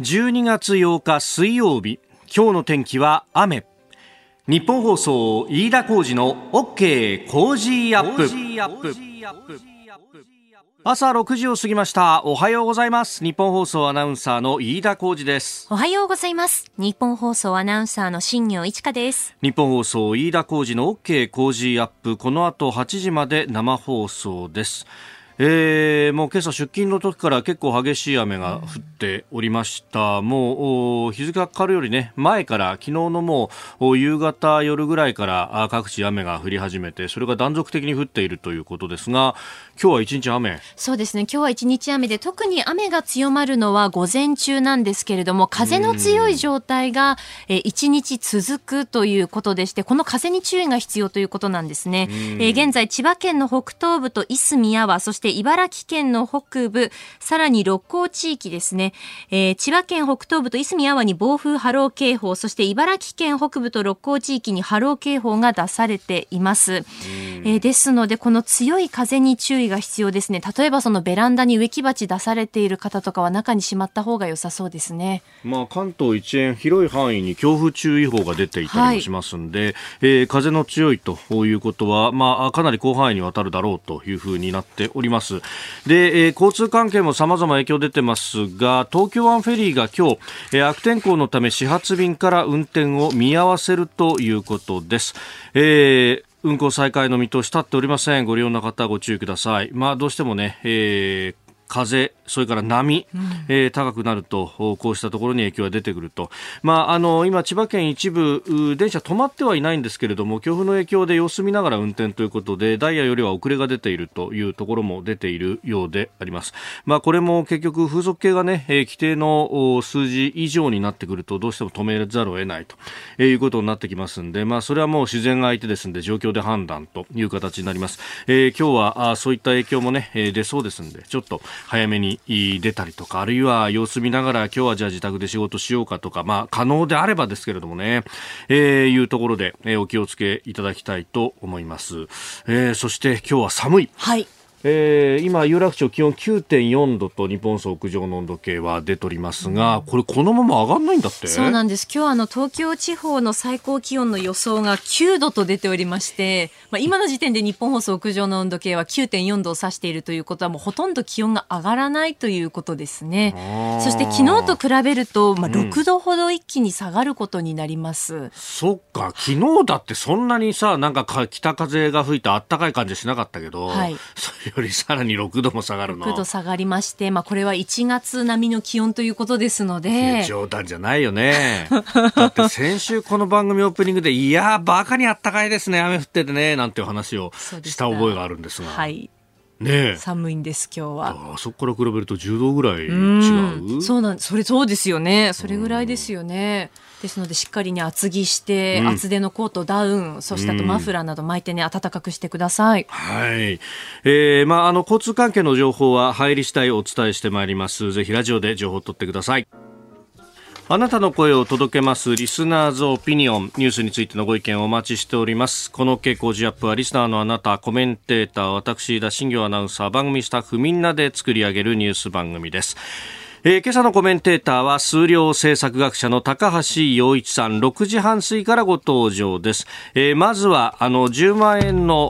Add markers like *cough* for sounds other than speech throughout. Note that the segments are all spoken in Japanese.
12月8日水曜日今日の天気は雨。日本放送飯田浩二の OK 工事アップ。朝6時を過ぎました。おはようございます。日本放送アナウンサーの飯田浩二です。おはようございます。日本放送アナウンサーの新業一華です。日本放送飯田浩二の OK 工事アップ。この後8時まで生放送ですえー、もう今朝出勤の時から結構激しい雨が降っておりました、うん、もう日付が変わるよりね前から昨日のもう夕方夜ぐらいから各地雨が降り始めてそれが断続的に降っているということですが今日は一日雨？そうですね。今日は一日雨で特に雨が強まるのは午前中なんですけれども風の強い状態が一日続くということでしてこの風に注意が必要ということなんですね、えー、現在千葉県の北東部と夷宮はそして茨城県の北部さらに六甲地域ですね、えー、千葉県北東部と夷宮はに暴風波浪警報そして茨城県北部と六甲地域に波浪警報が出されています、えー、ですのでこの強い風に注意が必要ですね。例えばそのベランダに植木鉢出されている方とかは中にしまった方が良さそうですね。まあ関東一円広い範囲に強風注意報が出ていたりもしますんで、はい、えー、風の強いということはまあかなり広範囲にわたるだろうというふうになっておりますますで、えー、交通関係も様々影響出てますが東京湾フェリーが今日、えー、悪天候のため始発便から運転を見合わせるということです、えー運行再開の見通し立っておりません。ご利用の方ご注意ください。まあどうしてもね、えー風、それから波、うん、えー、高くなると、こうしたところに影響が出てくると。まあ、あの、今、千葉県一部、電車止まってはいないんですけれども、強風の影響で様子見ながら運転ということで、ダイヤよりは遅れが出ているというところも出ているようであります。まあ、これも結局、風速計がね、えー、規定の数字以上になってくると、どうしても止めざるを得ないと、えー、いうことになってきますんで、まあ、それはもう自然が相手ですんで、状況で判断という形になります。えー、今日は、あそういった影響もね、えー、出そうですんで、ちょっと早めに出たりとか、あるいは様子見ながら今日はじゃあ自宅で仕事しようかとか、まあ可能であればですけれどもね、えー、いうところで、えー、お気をつけいただきたいと思います。えー、そして今日は寒い。はい。えー、今、有楽町気温9.4度と日本総屋上の温度計は出ておりますが、これこのまま上がらないんだって？そうなんです。今日あの東京地方の最高気温の予想が9度と出ておりまして、まあ、今の時点で日本放送屋上の温度計は9.4度を指しているということはもうほとんど気温が上がらないということですね。そして昨日と比べると、まあ、6度ほど一気に下がることになります。うん、そっか、昨日だってそんなにさ、なんか北風が吹いてあったかい感じしなかったけど、はい、よりさらに6度も下がるの。6度下がりまして、まあ、これは1月並みの気温ということですので。冗談じゃないよね。*laughs* だって先週この番組オープニングでいやバカにあったかいですね。雨降っててね。なんていう話をした。覚えがあるんですが。はい。ね寒いんです今日は。あそこから比べると10度ぐらい違う？そうなんそれそうですよね。それぐらいですよね、ですのでしっかりね厚着して、うん、厚手のコートダウンそしてあとマフラーなど巻いてね暖かくしてください、はい、えー、まああの交通関係の情報は入り次第お伝えしてまいります。ぜひラジオで情報を取ってください。あなたの声を届けますリスナーズオピニオンニュースについてのご意見をお待ちしております。この傾向ジアップはリスナーのあなたコメンテーター私田新行アナウンサー番組スタッフみんなで作り上げるニュース番組ですえー、今朝のコメンテーターは数量政策学者の高橋洋一さん。6時半過ぎからご登場です、えー、まずはあの10万円の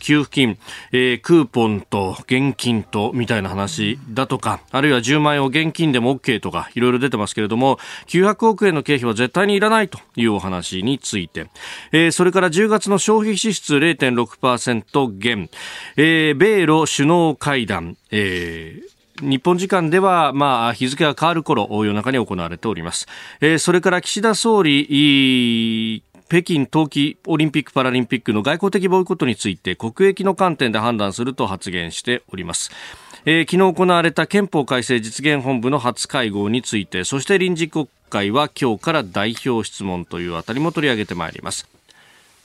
給付金、えー、クーポンと現金とみたいな話だとかあるいは10万円を現金でも OK とかいろいろ出てますけれども900億円の経費は絶対にいらないというお話について、えー、それから10月の消費支出0.6%減、えー、米ロ首脳会談、えー日本時間では、まあ、日付が変わる頃、夜中に行われております。えー、それから岸田総理、北京冬季オリンピック・パラリンピックの外交的ボイコットについて国益の観点で判断すると発言しております。えー、昨日行われた憲法改正実現本部の初会合について、そして臨時国会は今日から代表質問というあたりも取り上げてまいります。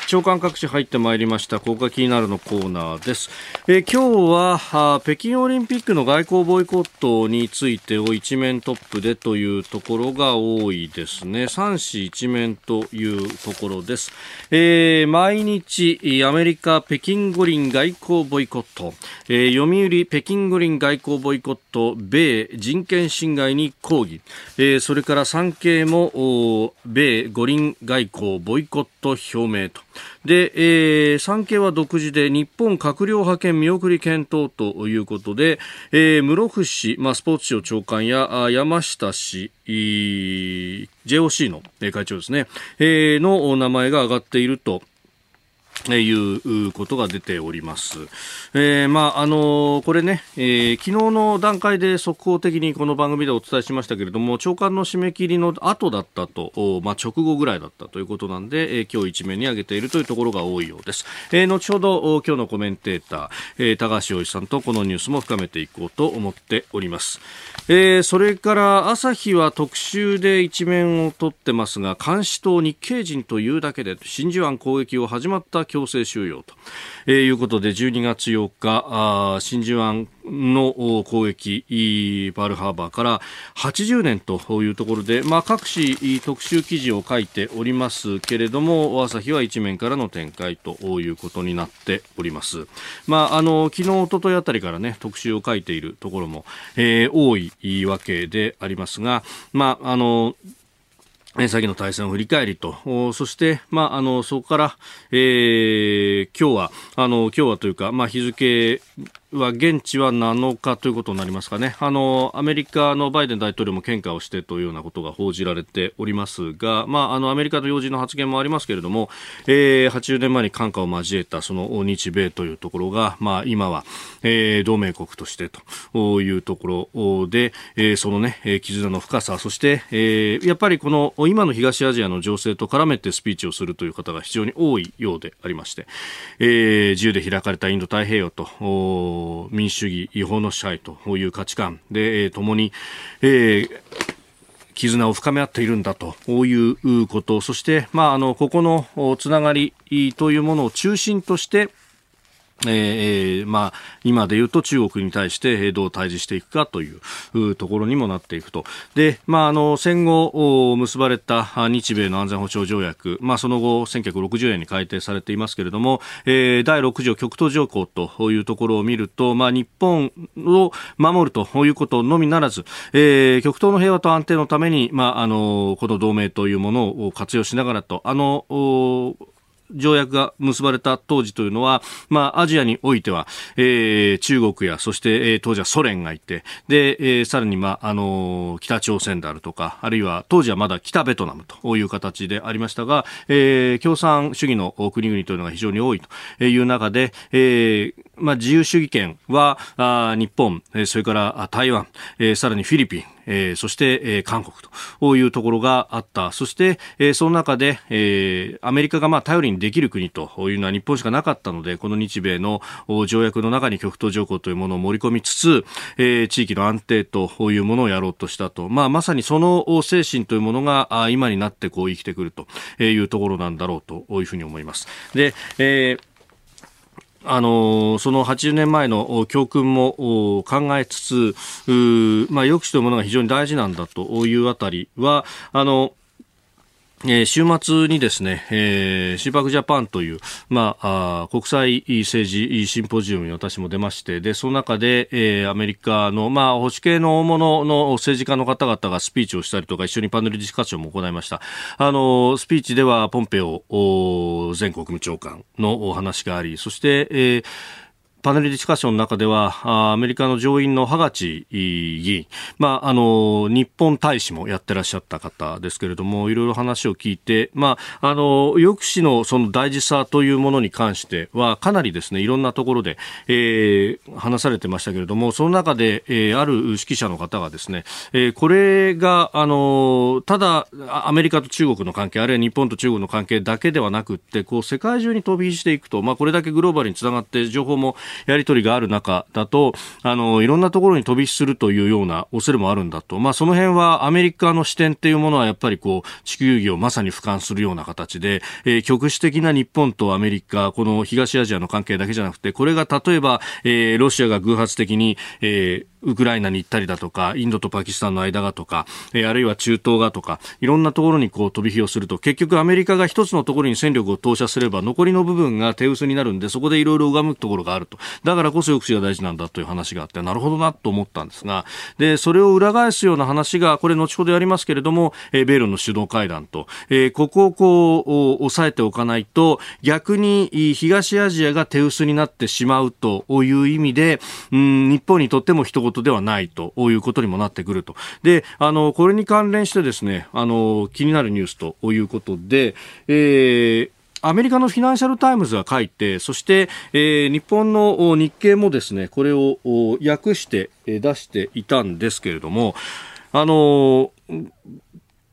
長官各紙入ってまいりました。ここが気になるのコーナーです、え、今日は北京オリンピックの外交ボイコットについてを一面トップでというところが多いですね。3紙一面というところです、えー、毎日アメリカ北京五輪外交ボイコット、えー、読売北京五輪外交ボイコット米人権侵害に抗議、えー、それから産経も米五輪外交ボイコット表明と。で、えー、産経は独自で日本閣僚派遣見送り検討ということで、えー、室伏、まあ、スポーツ庁長官や山下氏、JOC の会長ですね、えー、の名前が挙がっているということが出ております。えー、まあ、あのー、これね、えー、昨日の段階で速報的にこの番組でお伝えしましたけれども、長官の締め切りの後だったと、まあ、直後ぐらいだったということなんで、えー、今日一面に挙げているというところが多いようです。えー、後ほど、今日のコメンテーター、えー、高橋洋一さんとこのニュースも深めていこうと思っております。えー、それから朝日は特集で一面を取ってますが、監視と日系人というだけで真珠湾攻撃を始まった強制収容と、えー、いうことで12月8日あ真珠湾の攻撃パールハーバーから80年というところで、まあ、各紙特集記事を書いておりますけれども朝日は一面からの展開ということになっております、まあ、あの昨日おとといあたりからね特集を書いているところも、えー、多いわけでありますが、まあ、あの先の対戦を振り返りと、そして、まあ、あの、そこから、えー、今日は、あの、今日はというか、まあ、日付は現地は7日ということになりますかね。あの、アメリカのバイデン大統領も献花をしてというようなことが報じられておりますが、まあ、あの、アメリカの要人の発言もありますけれども、えー、80年前に献花を交えたその日米というところが、まあ、今は、えー、同盟国としてというところで、えー、そのね、絆の深さ、そして、えー、やっぱりこの、今の東アジアの情勢と絡めてスピーチをするという方が非常に多いようでありまして、えー、自由で開かれたインド太平洋と、民主主義、違法の支配という価値観。で、えー、共に、えー絆を深め合っているんだということ、そして、まあ、あの、ここのつながりというものを中心として、えー、まあ、今で言うと中国に対してどう対峙していくかというところにもなっていくと。で、まあ、あの、戦後結ばれた日米の安全保障条約、まあ、その後、1960年に改定されていますけれども、えー、第6条極東条項というところを見ると、まあ、日本を守るということのみならず、えー、極東の平和と安定のために、まあ、あの、この同盟というものを活用しながらと、あの、条約が結ばれた当時というのは、まあ、アジアにおいては、えー、中国や、そして、えー、当時はソ連がいて、で、えー、さらに、まあ、あのー、北朝鮮であるとか、あるいは、当時はまだ北ベトナムという形でありましたが、えー、共産主義の国々というのが非常に多いという中で、えー、まあ、自由主義権は、あ日本、それから台湾、えー、さらにフィリピン、えー、そして、えー、韓国というところがあった。そして、えー、その中で、えー、アメリカがまあ頼りにできる国というのは日本しかなかったので、この日米の条約の中に極東条項というものを盛り込みつつ、えー、地域の安定というものをやろうとしたと。まあ、まさにその精神というものが今になってこう生きてくるというところなんだろうというふうに思います。で、えーあのその80年前の教訓も考えつつ、まあ、抑止というものが非常に大事なんだというあたりは、あの、週末にですね、えー、シーパークジャパンという、まあ、あ国際政治シンポジウムに私も出まして、で、その中で、えー、アメリカの、まあ、保守系の大物の政治家の方々がスピーチをしたりとか、一緒にパネルディスカッションも行いました。あの、スピーチでは、ポンペオ前国務長官のお話があり、そして、えーパネルディスカッションの中では、アメリカの上院のハガチ議員、まあ、あの、日本大使もやってらっしゃった方ですけれども、いろいろ話を聞いて、まあ、あの、抑止のその大事さというものに関しては、かなりですね、いろんなところで、えー、話されてましたけれども、その中で、えー、ある指揮者の方がですね、えー、これが、あの、ただ、アメリカと中国の関係、あるいは日本と中国の関係だけではなくって、こう、世界中に飛び火していくと、まあ、これだけグローバルにつながって情報もやり取りがある中だと、あの、いろんなところに飛び火するというような恐れもあるんだと。まあ、その辺はアメリカの視点っていうものはやっぱりこう、地球儀をまさに俯瞰するような形で、えー、局地的な日本とアメリカ、この東アジアの関係だけじゃなくて、これが例えば、えー、ロシアが偶発的に、えー、ウクライナに行ったりだとか、インドとパキスタンの間がとか、えー、あるいは中東がとか、いろんなところにこう飛び火をすると、結局アメリカが一つのところに戦力を投射すれば、残りの部分が手薄になるんで、そこでいろいろ拝むところがあると。だからこそ抑止が大事なんだという話があって、なるほどなと思ったんですが、で、それを裏返すような話が、これ後ほどやりますけれども、えー、米ロの首脳会談と、えー、ここをこう、抑えておかないと、逆に東アジアが手薄になってしまうという意味で、うん、日本にとっても人ごとではないということにもなってくると。で、あの、これに関連してですね、あの、気になるニュースということで、えー、アメリカのフィナンシャル・タイムズが書いて、そして、えー、日本の日経もですね、これを訳して出していたんですけれども、あの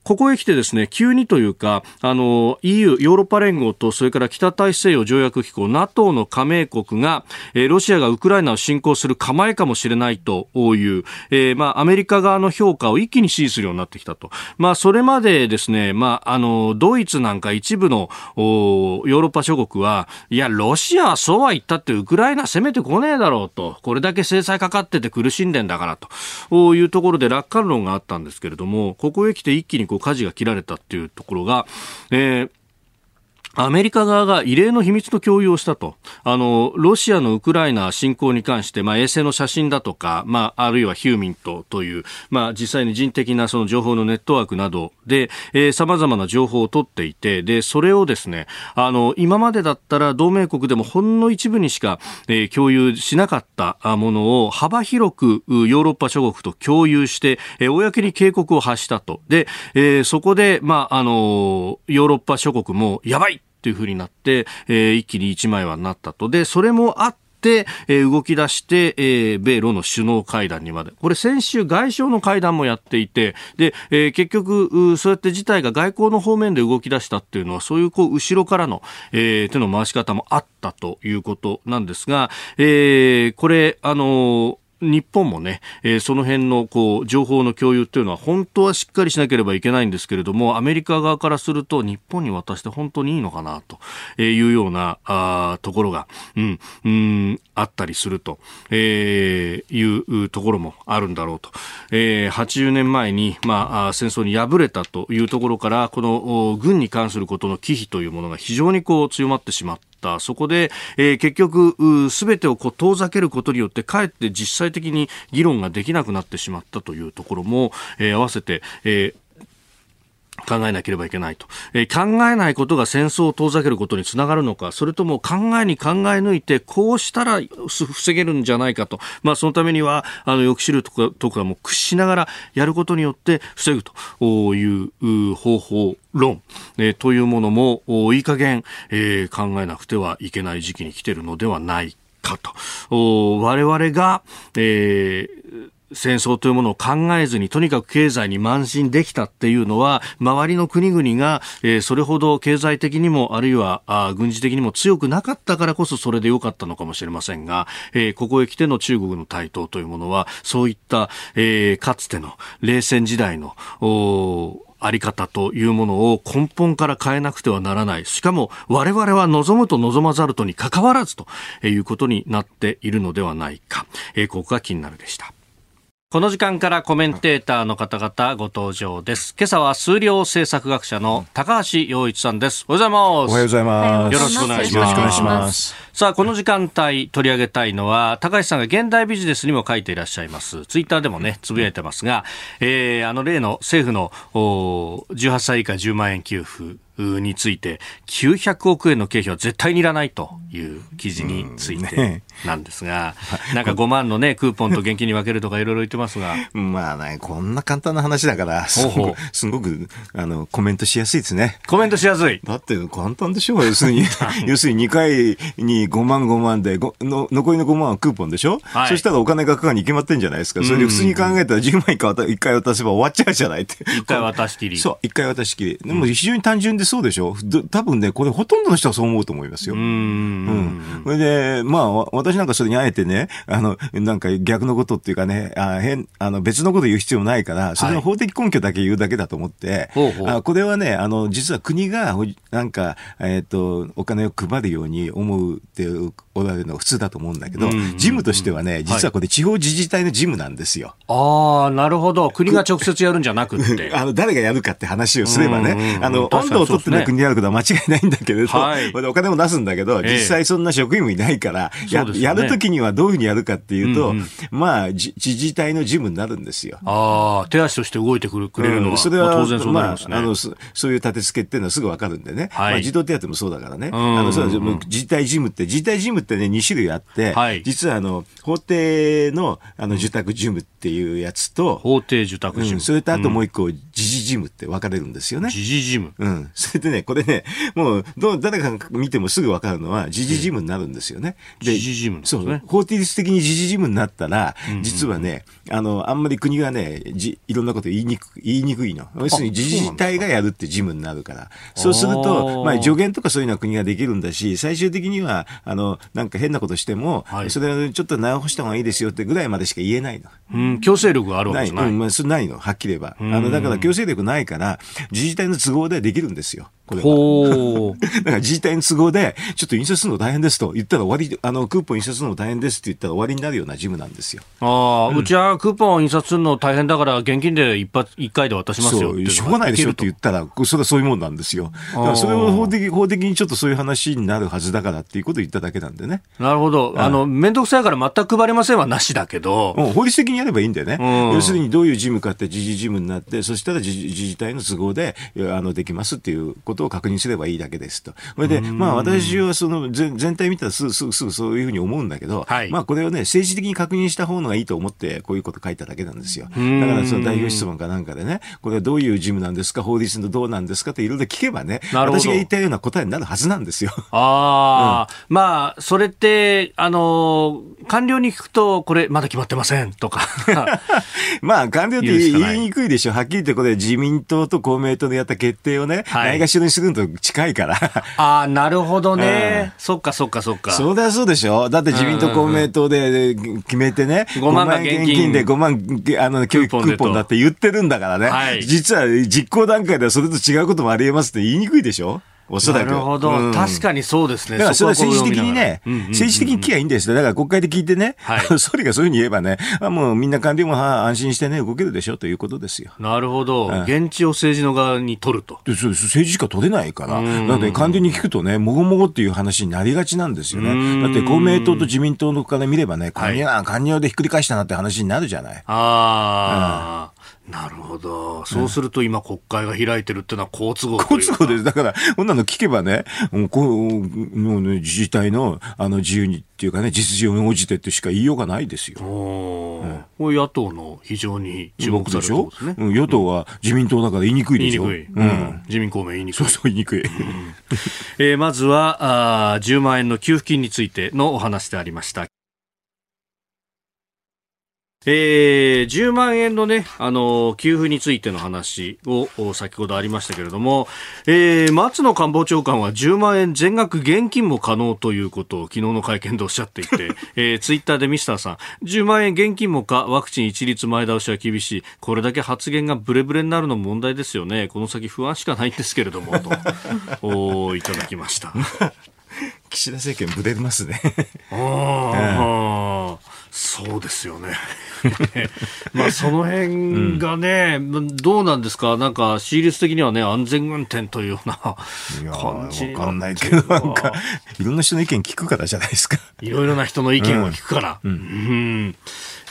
ここへ来てですね、急にというか、あの、EU、ヨーロッパ連合と、それから北大西洋条約機構、NATO の加盟国が、え、ロシアがウクライナを侵攻する構えかもしれないという、えー、まあ、アメリカ側の評価を一気に支持するようになってきたと。まあ、それまでですね、まあ、あの、ドイツなんか一部の、おヨーロッパ諸国は、いや、ロシアはそうは言ったってウクライナ攻めてこねえだろうと、これだけ制裁かかってて苦しんでんだからというところで楽観論があったんですけれども、ここへ来て一気にこう舵が切られたっていうところが、えーアメリカ側が異例の秘密の共有をしたと。あの、ロシアのウクライナ侵攻に関して、まあ、衛星の写真だとか、まあ、あるいはヒューミントという、まあ、実際に人的なその情報のネットワークなどで、えー、様々な情報を取っていて、で、それをですね、あの、今までだったら同盟国でもほんの一部にしか、えー、共有しなかったものを幅広くヨーロッパ諸国と共有して、えー、公に警告を発したと。で、えー、そこで、まあ、あの、ヨーロッパ諸国も、やばいというふうになって、えー、一気に一枚はなったと。で、それもあって、えー、動き出して、えー、米ロの首脳会談にまで。これ先週外相の会談もやっていて、で、えー、結局、そうやって事態が外交の方面で動き出したっていうのは、そういうこう、後ろからの、えー、手の回し方もあったということなんですが、えー、これ、あのー日本もね、えー、その辺のこう情報の共有っていうのは本当はしっかりしなければいけないんですけれども、アメリカ側からすると日本に渡して本当にいいのかなというようなあところが、うん、うん、あったりすると、えー、いうところもあるんだろうと。えー、80年前に、まあ、戦争に敗れたというところから、この軍に関することの忌避というものが非常にこう強まってしまった。た。そこで、えー、結局、すべてをこう遠ざけることによって、かえって実際的に議論ができなくなってしまったというところも、えー、合わせて、えー考えなければいけないと、えー、考えないことが戦争を遠ざけることにつながるのか、それとも考えに考え抜いて、こうしたら防げるんじゃないかと、まあ、そのためには、あの、抑止力とかも駆使しながらやることによって防ぐと。いう方法論、えー、というものも、いい加減、えー、考えなくてはいけない時期に来ているのではないかと。我々が、えー戦争というものを考えずにとにかく経済に慢心できたっていうのは周りの国々が、えー、それほど経済的にもあるいはあ軍事的にも強くなかったからこそそれで良かったのかもしれませんが、えー、ここへ来ての中国の台頭というものはそういった、えー、かつての冷戦時代のあり方というものを根本から変えなくてはならない。しかも我々は望むと望まざるとに関わらずということになっているのではないか。え、ここが気になるでした。この時間からコメンテーターの方々ご登場です。今朝は数量政策学者の高橋洋一さんです。おはようございます。おはようございます。よろしくお願いします。よろしくお願いします。さあ、この時間帯取り上げたいのは、高橋さんが現代ビジネスにも書いていらっしゃいます。ツイッターでもね、つぶやいてますが、えー、あの例の政府の18歳以下10万円給付、について900億円の経費は絶対にいらないという記事についてなんですが、なんか5万のね、クーポンと現金に分けるとかいろいろ言ってますが。まあね、こんな簡単な話だから、すごく、すごくあの、コメントしやすいですね。コメントしやすい。だって簡単でしょう。要するに、*laughs* 要するに2回にに5万5万で、の残りの5万はクーポンでしょ、はい、そしたらお金がかかに決まってんじゃないですか。それで普通に考えたら10万1回渡1回渡せば終わっちゃうじゃないって。1回渡しきり。そう、1回渡しきり。でも非常に単純でそうでしょ？多分ね、これほとんどの人はそう思うと思いますよ。うん。うん。それで、まあ、私なんかそれにあえてね、あの、なんか逆のことっていうかね、あ変、あの、別のこと言う必要もないから、それの法的根拠だけ言うだけだと思って、はい、あこれはね、あの、実は国が、なんか、えっ、ー、と、お金を配るように思うっていうおられるのが普通だと思うんだけど、事務としてはね、実はこれ地方自治体の事務なんですよ。ああ、なるほど。国が直接やるんじゃなくて。*laughs* あの、誰がやるかって話をすればね、あの、温度を取ってる国であることは間違いないんだけれど、はい、お金も出すんだけど、実際そんな職員もいないから、やね、やるときにはどういうふうにやるかっていうと、うんうん、まあ、自治体の事務になるんですよ。ああ、手足として動いてくれるのは、うん、それは、まあ、当然そうなりますね。まあ、あのそ、そういう立て付けっていうのはすぐわかるんでね。はい、まあ、児童手当もそうだからね。あの、そう自治体事務って、自治体事務ってね、2種類あって、はい、実はあの、法定の、あの、受託事務っていうやつと、法定受託事務。うん、それとあともう一個、時事事務って分かれるんですよね。時事事務。うん。それでね、これね、もう、どう、誰か見てもすぐ分かるのは、時事事務になるんですよね。で、時事事務、ね、そう。法定的に時事事務になったら、実はね、あの、あんまり国がね、じいろんなこと言いにく言いにくいの。要するに自治体がやるって事務になるから。そうすると、まあ助言とかそういうのは国ができるんだし、最終的には、あの、なんか変なことしても、はい、それはちょっと直した方がいいですよってぐらいまでしか言えないの。うん、強制力があるわけじゃない。うん、まあ、ないの、はっきり言えば。あの、だから強制力ないから、自治体の都合でできるんですよ。これは。*laughs* だから自治体の都合で、ちょっと印刷するの大変ですと言ったら終わり、あの、クーポン印刷するの大変ですって言ったら終わりになるような事務なんですよ。ああ、うん、うちはクーポン印刷するの大変だから、現金で一発、一回で渡しますよしょうがないでしょって言ったら、それはそういうもんなんですよ。だからそれを法的、法的にちょっとそういう話になるはずだからっていうことを言っただけなんでね。なるほど。あの、めんどくさいから全く配れませんはなしだけど。うん、法律的にやればいいんだよね。要するにどういう事務かって自治事務になって、そしたら自治体の都合で、あの、できますっていうことを確認すればいいだけですと。それで、まあ私はその全全体見たらすぐすぐすぐそういうふうに思うんだけど、はい、まあこれをね、政治的に確認した方のがいいと思って、こういうこと書いただけなんですよ。だからその代表質問かなんかでね、これはどういう事務なんですか、法律のどうなんですかっていろいろ聞けばね、私が言ったような答えになるはずなんですよ。ああ、うん、まあ、それって、あの、官僚に聞くと、これまだ決まってませんとか。*laughs* まあ、官僚って言いにくいでしょ。はっきり言ってこれ自民党と公明党でやった決定をね、はい、ないがしろにするのと近いから。ああ、なるほどね、うん。そっかそっかそっか。そうだそうでしょ。だって自民党公明党で決めてね、5万現金で5万あの教育クーポンだって言ってるんだからね。はい、実は実行段階ではそれと違うこともありえますって言いにくいでしょ。おそらく。なるほど、うん、確かにそうですね。だからそれは政治的にね、政治的に聞きゃいいんですよ。だから国会で聞いてね、はい、*laughs* 総理がそういうふうに言えばね、あもうみんな官僚も安心してね、動けるでしょということですよ。なるほど。現地を政治の側に取ると。そう政治しか取れないから。だって官僚に聞くとね、もごもごっていう話になりがちなんですよね。だって公明党と自民党のから見ればね、官僚、官僚でひっくり返したなって話になるじゃない。ああ。なるほど。そうすると今国会が開いてるっていうのは好都合好都合です。だから、こんなの聞けばね、もうこうもうね、自治体のあの自由にっていうかね、実情に応じてってしか言いようがないですよ。おこれ野党の非常に注目されるですね。うん、与党は自民党だから言いにくいでしょ？言いにくい。うん。自民公明言いにくい。そうそう言いにくい。えー、まずはあ、10万円の給付金についてのお話でありました。えー、10万円のね、あの、給付についての話を先ほどありましたけれども、えー、松野官房長官は10万円全額現金も可能ということを昨日の会見でおっしゃっていて、*laughs* えー、ツイッターでミスターさん、10万円現金もか、ワクチン一律前倒しは厳しい。これだけ発言がブレブレになるのも問題ですよね。この先不安しかないんですけれども、と、*laughs* おいただきました。*laughs* 岸田政権ぶれますね。ああ、そうですよね。*laughs* まあその辺がね、うん、どうなんですか、なんか、シーリス的にはね、安全運転というような感じわかんないけど、なんか、*laughs* いろんな人の意見聞くからじゃないですか。いろいろな人の意見を聞くから。うん、うん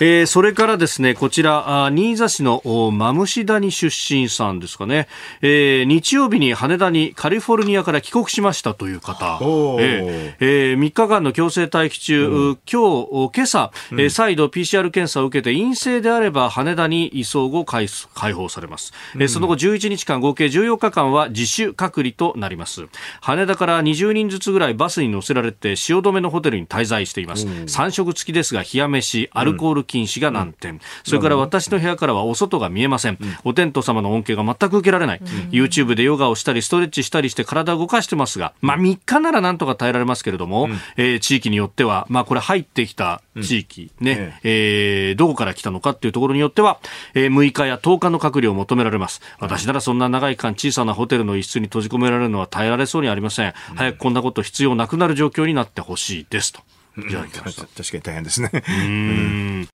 えー、それからですね、こちら、新座市のマムシ谷出身さんですかね、えー、日曜日に羽田にカリフォルニアから帰国しましたという方、えーえー、3日間の強制待機中、今日、今朝、うん、え再度 PCR 検査を受けて陰性であれば羽田に移送後解放されます、うん、えその後11日間合計14日間は自主隔離となります。羽田から20人ずつぐらいバスに乗せられて汐留のホテルに滞在しています、3食付きですが冷や飯アルコール禁止が難点、それから私の部屋からはお外が見えません、お天道様の恩恵が全く受けられない、YouTube でヨガをしたりストレッチしたりして体を動かしてますが、まあ3日ならなんとか耐えられますけれども、えー、地域によっては、まあこれ入ってきた地域ね、えー、どこから来たのかっていうところによっては、えー、6日や10日の隔離を求められます。私ならそんな長い間小さなホテルの一室に閉じ込められるのは耐えられそうにありません。早くこんなこと必要なくなる状況になってほしいですと。いただきました。確かに大変ですね。うん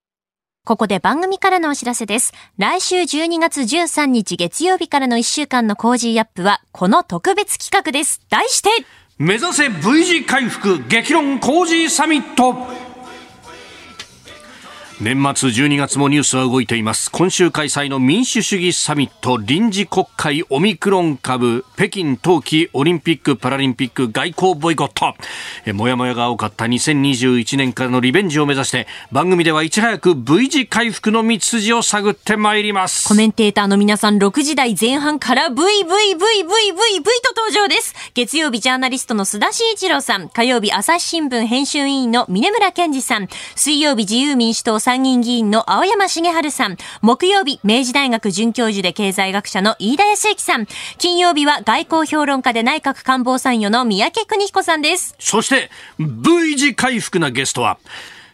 ここで番組からのお知らせです。来週12月13日月曜日からの1週間の Cozy Up は、この特別企画です。題して、目指せ V 字回復激論 Cozy サミット年末12月もニュースは動いています。今週開催の民主主義サミット臨時国会オミクロン株北京冬季オリンピック・パラリンピック外交ボイコット。えもやもやが多かった2021年からのリベンジを目指して番組ではいち早く V 字回復の道筋を探ってまいります。コメンテーターの皆さん6時台前半から VVVVVV と登場です。月曜日ジャーナリストの須田慎一郎さん。火曜日朝日新聞編集委員の峰村健二さん。水曜日自由民主党参議院議員の青山茂春さん、木曜日、明治大学准教授で経済学者の飯田康之さん、金曜日は外交評論家で内閣官房参与の三宅邦彦さんです。そして、V 字回復なゲストは、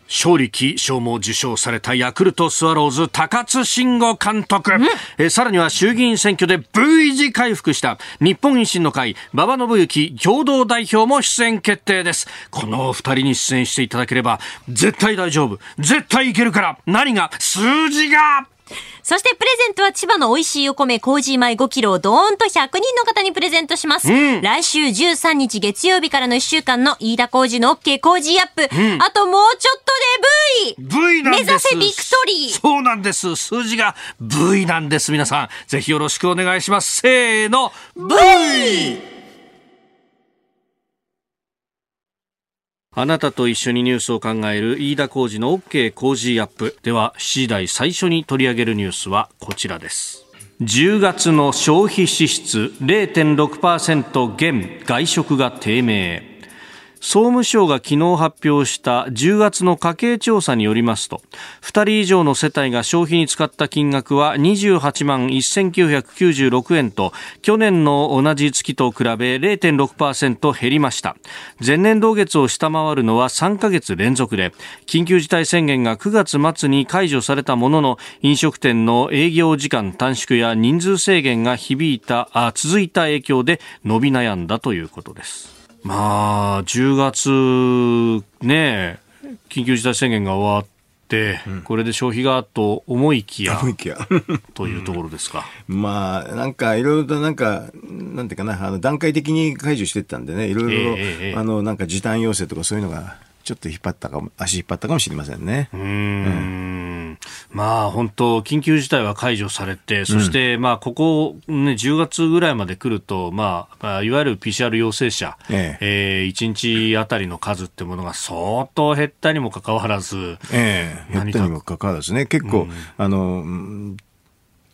勝利賞も受賞されたヤクルトスワローズ高津慎吾監督、えさらには衆議院選挙で V 字回復した。日本維新の会馬場信之共同代表も出演決定です。この二人に出演していただければ絶対大丈夫。絶対いけるから。何が？数字がそしてプレゼントは千葉の美味しいお米、麹米5キロをドーンと100人の方にプレゼントします。うん、来週13日月曜日からの1週間の飯田麹の OK 麹アップ、うん、あともうちょっとで V! V なんです目指せビクトリーそうなんです。数字が V なんです。皆さん、ぜひよろしくお願いします。せーの、V! あなたと一緒にニュースを考える飯田浩二の OK 工事アップ。では7時台最初に取り上げるニュースはこちらです。10月の消費支出0.6%減。外食が低迷。総務省が昨日発表した10月の家計調査によりますと2人以上の世帯が消費に使った金額は28万1996円と去年の同じ月と比べ0.6%減りました。前年同月を下回るのは3ヶ月連続で緊急事態宣言が9月末に解除されたものの飲食店の営業時間短縮や人数制限が響いたあ続いた影響で伸び悩んだということです。まあ、10月、ね、緊急事態宣言が終わって、うん、これで消費がと思いきや、思いきや。というところですか。*laughs* まあ、なんかいろいろとなんか、なんていうかな、あの段階的に解除していったんでね、いろいろ、えー、あの、なんか時短要請とかそういうのがちょっと引っ張ったかも、足引っ張ったかもしれませんね。うん。うん。まあ本当、緊急事態は解除されて、そして、まあここ、ね、10月ぐらいまで来ると、まあ、いわゆる PCR 陽性者、ええ。えー、1日あたりの数ってものが相当減ったにもかかわらず、ええ、減ったにもかかわらずね、結構、うん、あの、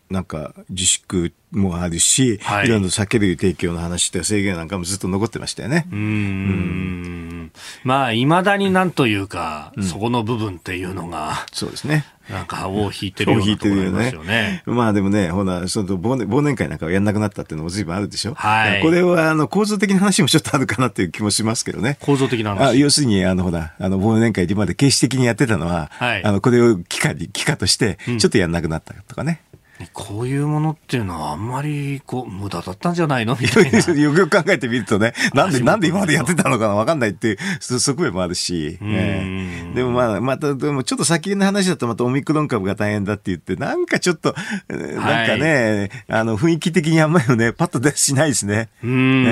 なんか自粛もあるし、はい、いろんな酒類提供の話って制限なんかもずっと残ってましたよね。うんうんまあ、いまだになんというか、うん、そこの部分っていうのが、そうですね。なんか、尾を引いてるようなところますよね。まあでもね、ほら、その忘年忘年会なんかはやんなくなったっていうのも随分あるでしょ。はい。これは、あの、構造的な話もちょっとあるかなっていう気もしますけどね。構造的な話あ要するに、あの、ほら、あの、忘年会でまで形式的にやってたのは、はい。あの、これを機会に、機会として、ちょっとやんなくなったとかね。うんこういうものっていうのはあんまりこう無駄だったんじゃないの？みたいな。*laughs* よくよく考えてみるとね、なんで、なんで今までやってたのかわかんないっていう側面もあるし、えー、でもまあ、また、でもちょっと先の話だとまたオミクロン株が大変だって言って、なんかちょっと、なんかね、はい、あの、雰囲気的にあんまりね、パッと出しないですね。うん、え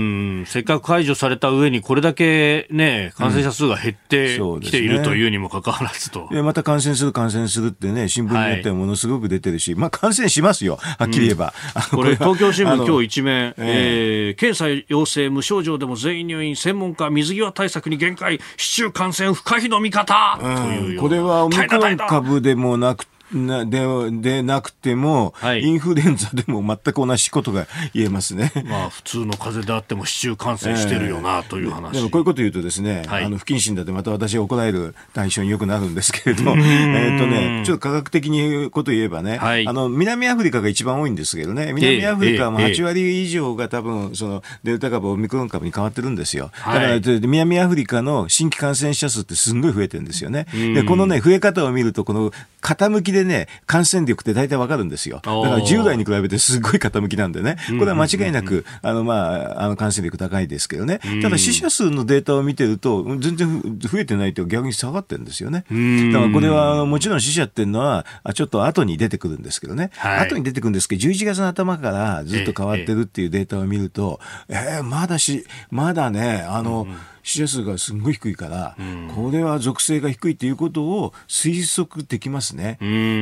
ーせっかく解除された上に、これだけね、感染者数が減ってきているというにもかかわらずと。で、また感染する、感染するってね、新聞によってはものすごく出てるし、はい、まあ感染しますよ、はっきり言えば。うん、これ、東京新聞今日一面、えー、検査陽性無症状でも全員入院、専門家、水際対策に限界、市中感染不可避の見方、うん、というこれはオミクロン株でもなくなででなくても、はい、インフルエンザでも全く同じことが言えますね。まあ、普通の風邪であっても市中感染してるよな、という話。でもこういうこと言うとですね、はい、あの不謹慎だってまた私が怒られる対象によくなるんですけれど、えっとね、ちょっと科学的にこと言えばね、はい、あの、南アフリカが一番多いんですけどね、南アフリカはもう8割以上が多分、そのデルタ株、オミクロン株に変わってるんですよ。だから、南アフリカの新規感染者数ってすんごい増えてるんですよね。で、このね、増え方を見ると、この傾きでね、感染力って大体わかるんですよ。だから10代に比べてすごい傾きなんでね、これは間違いなく、あの、まあ、あの、感染力高いですけどね。ただ死者数のデータを見てると、全然増えてないと逆に下がってるんですよね。だからこれは、もちろん死者っていうのは、ちょっと後に出てくるんですけどね。はい、後に出てくるんですけど、11月の頭からずっと変わってるっていうデータを見ると、ええー、まだし、まだね、あの、うん死者数がすごい低いから、うん、これは属性が低いということを推測できますね。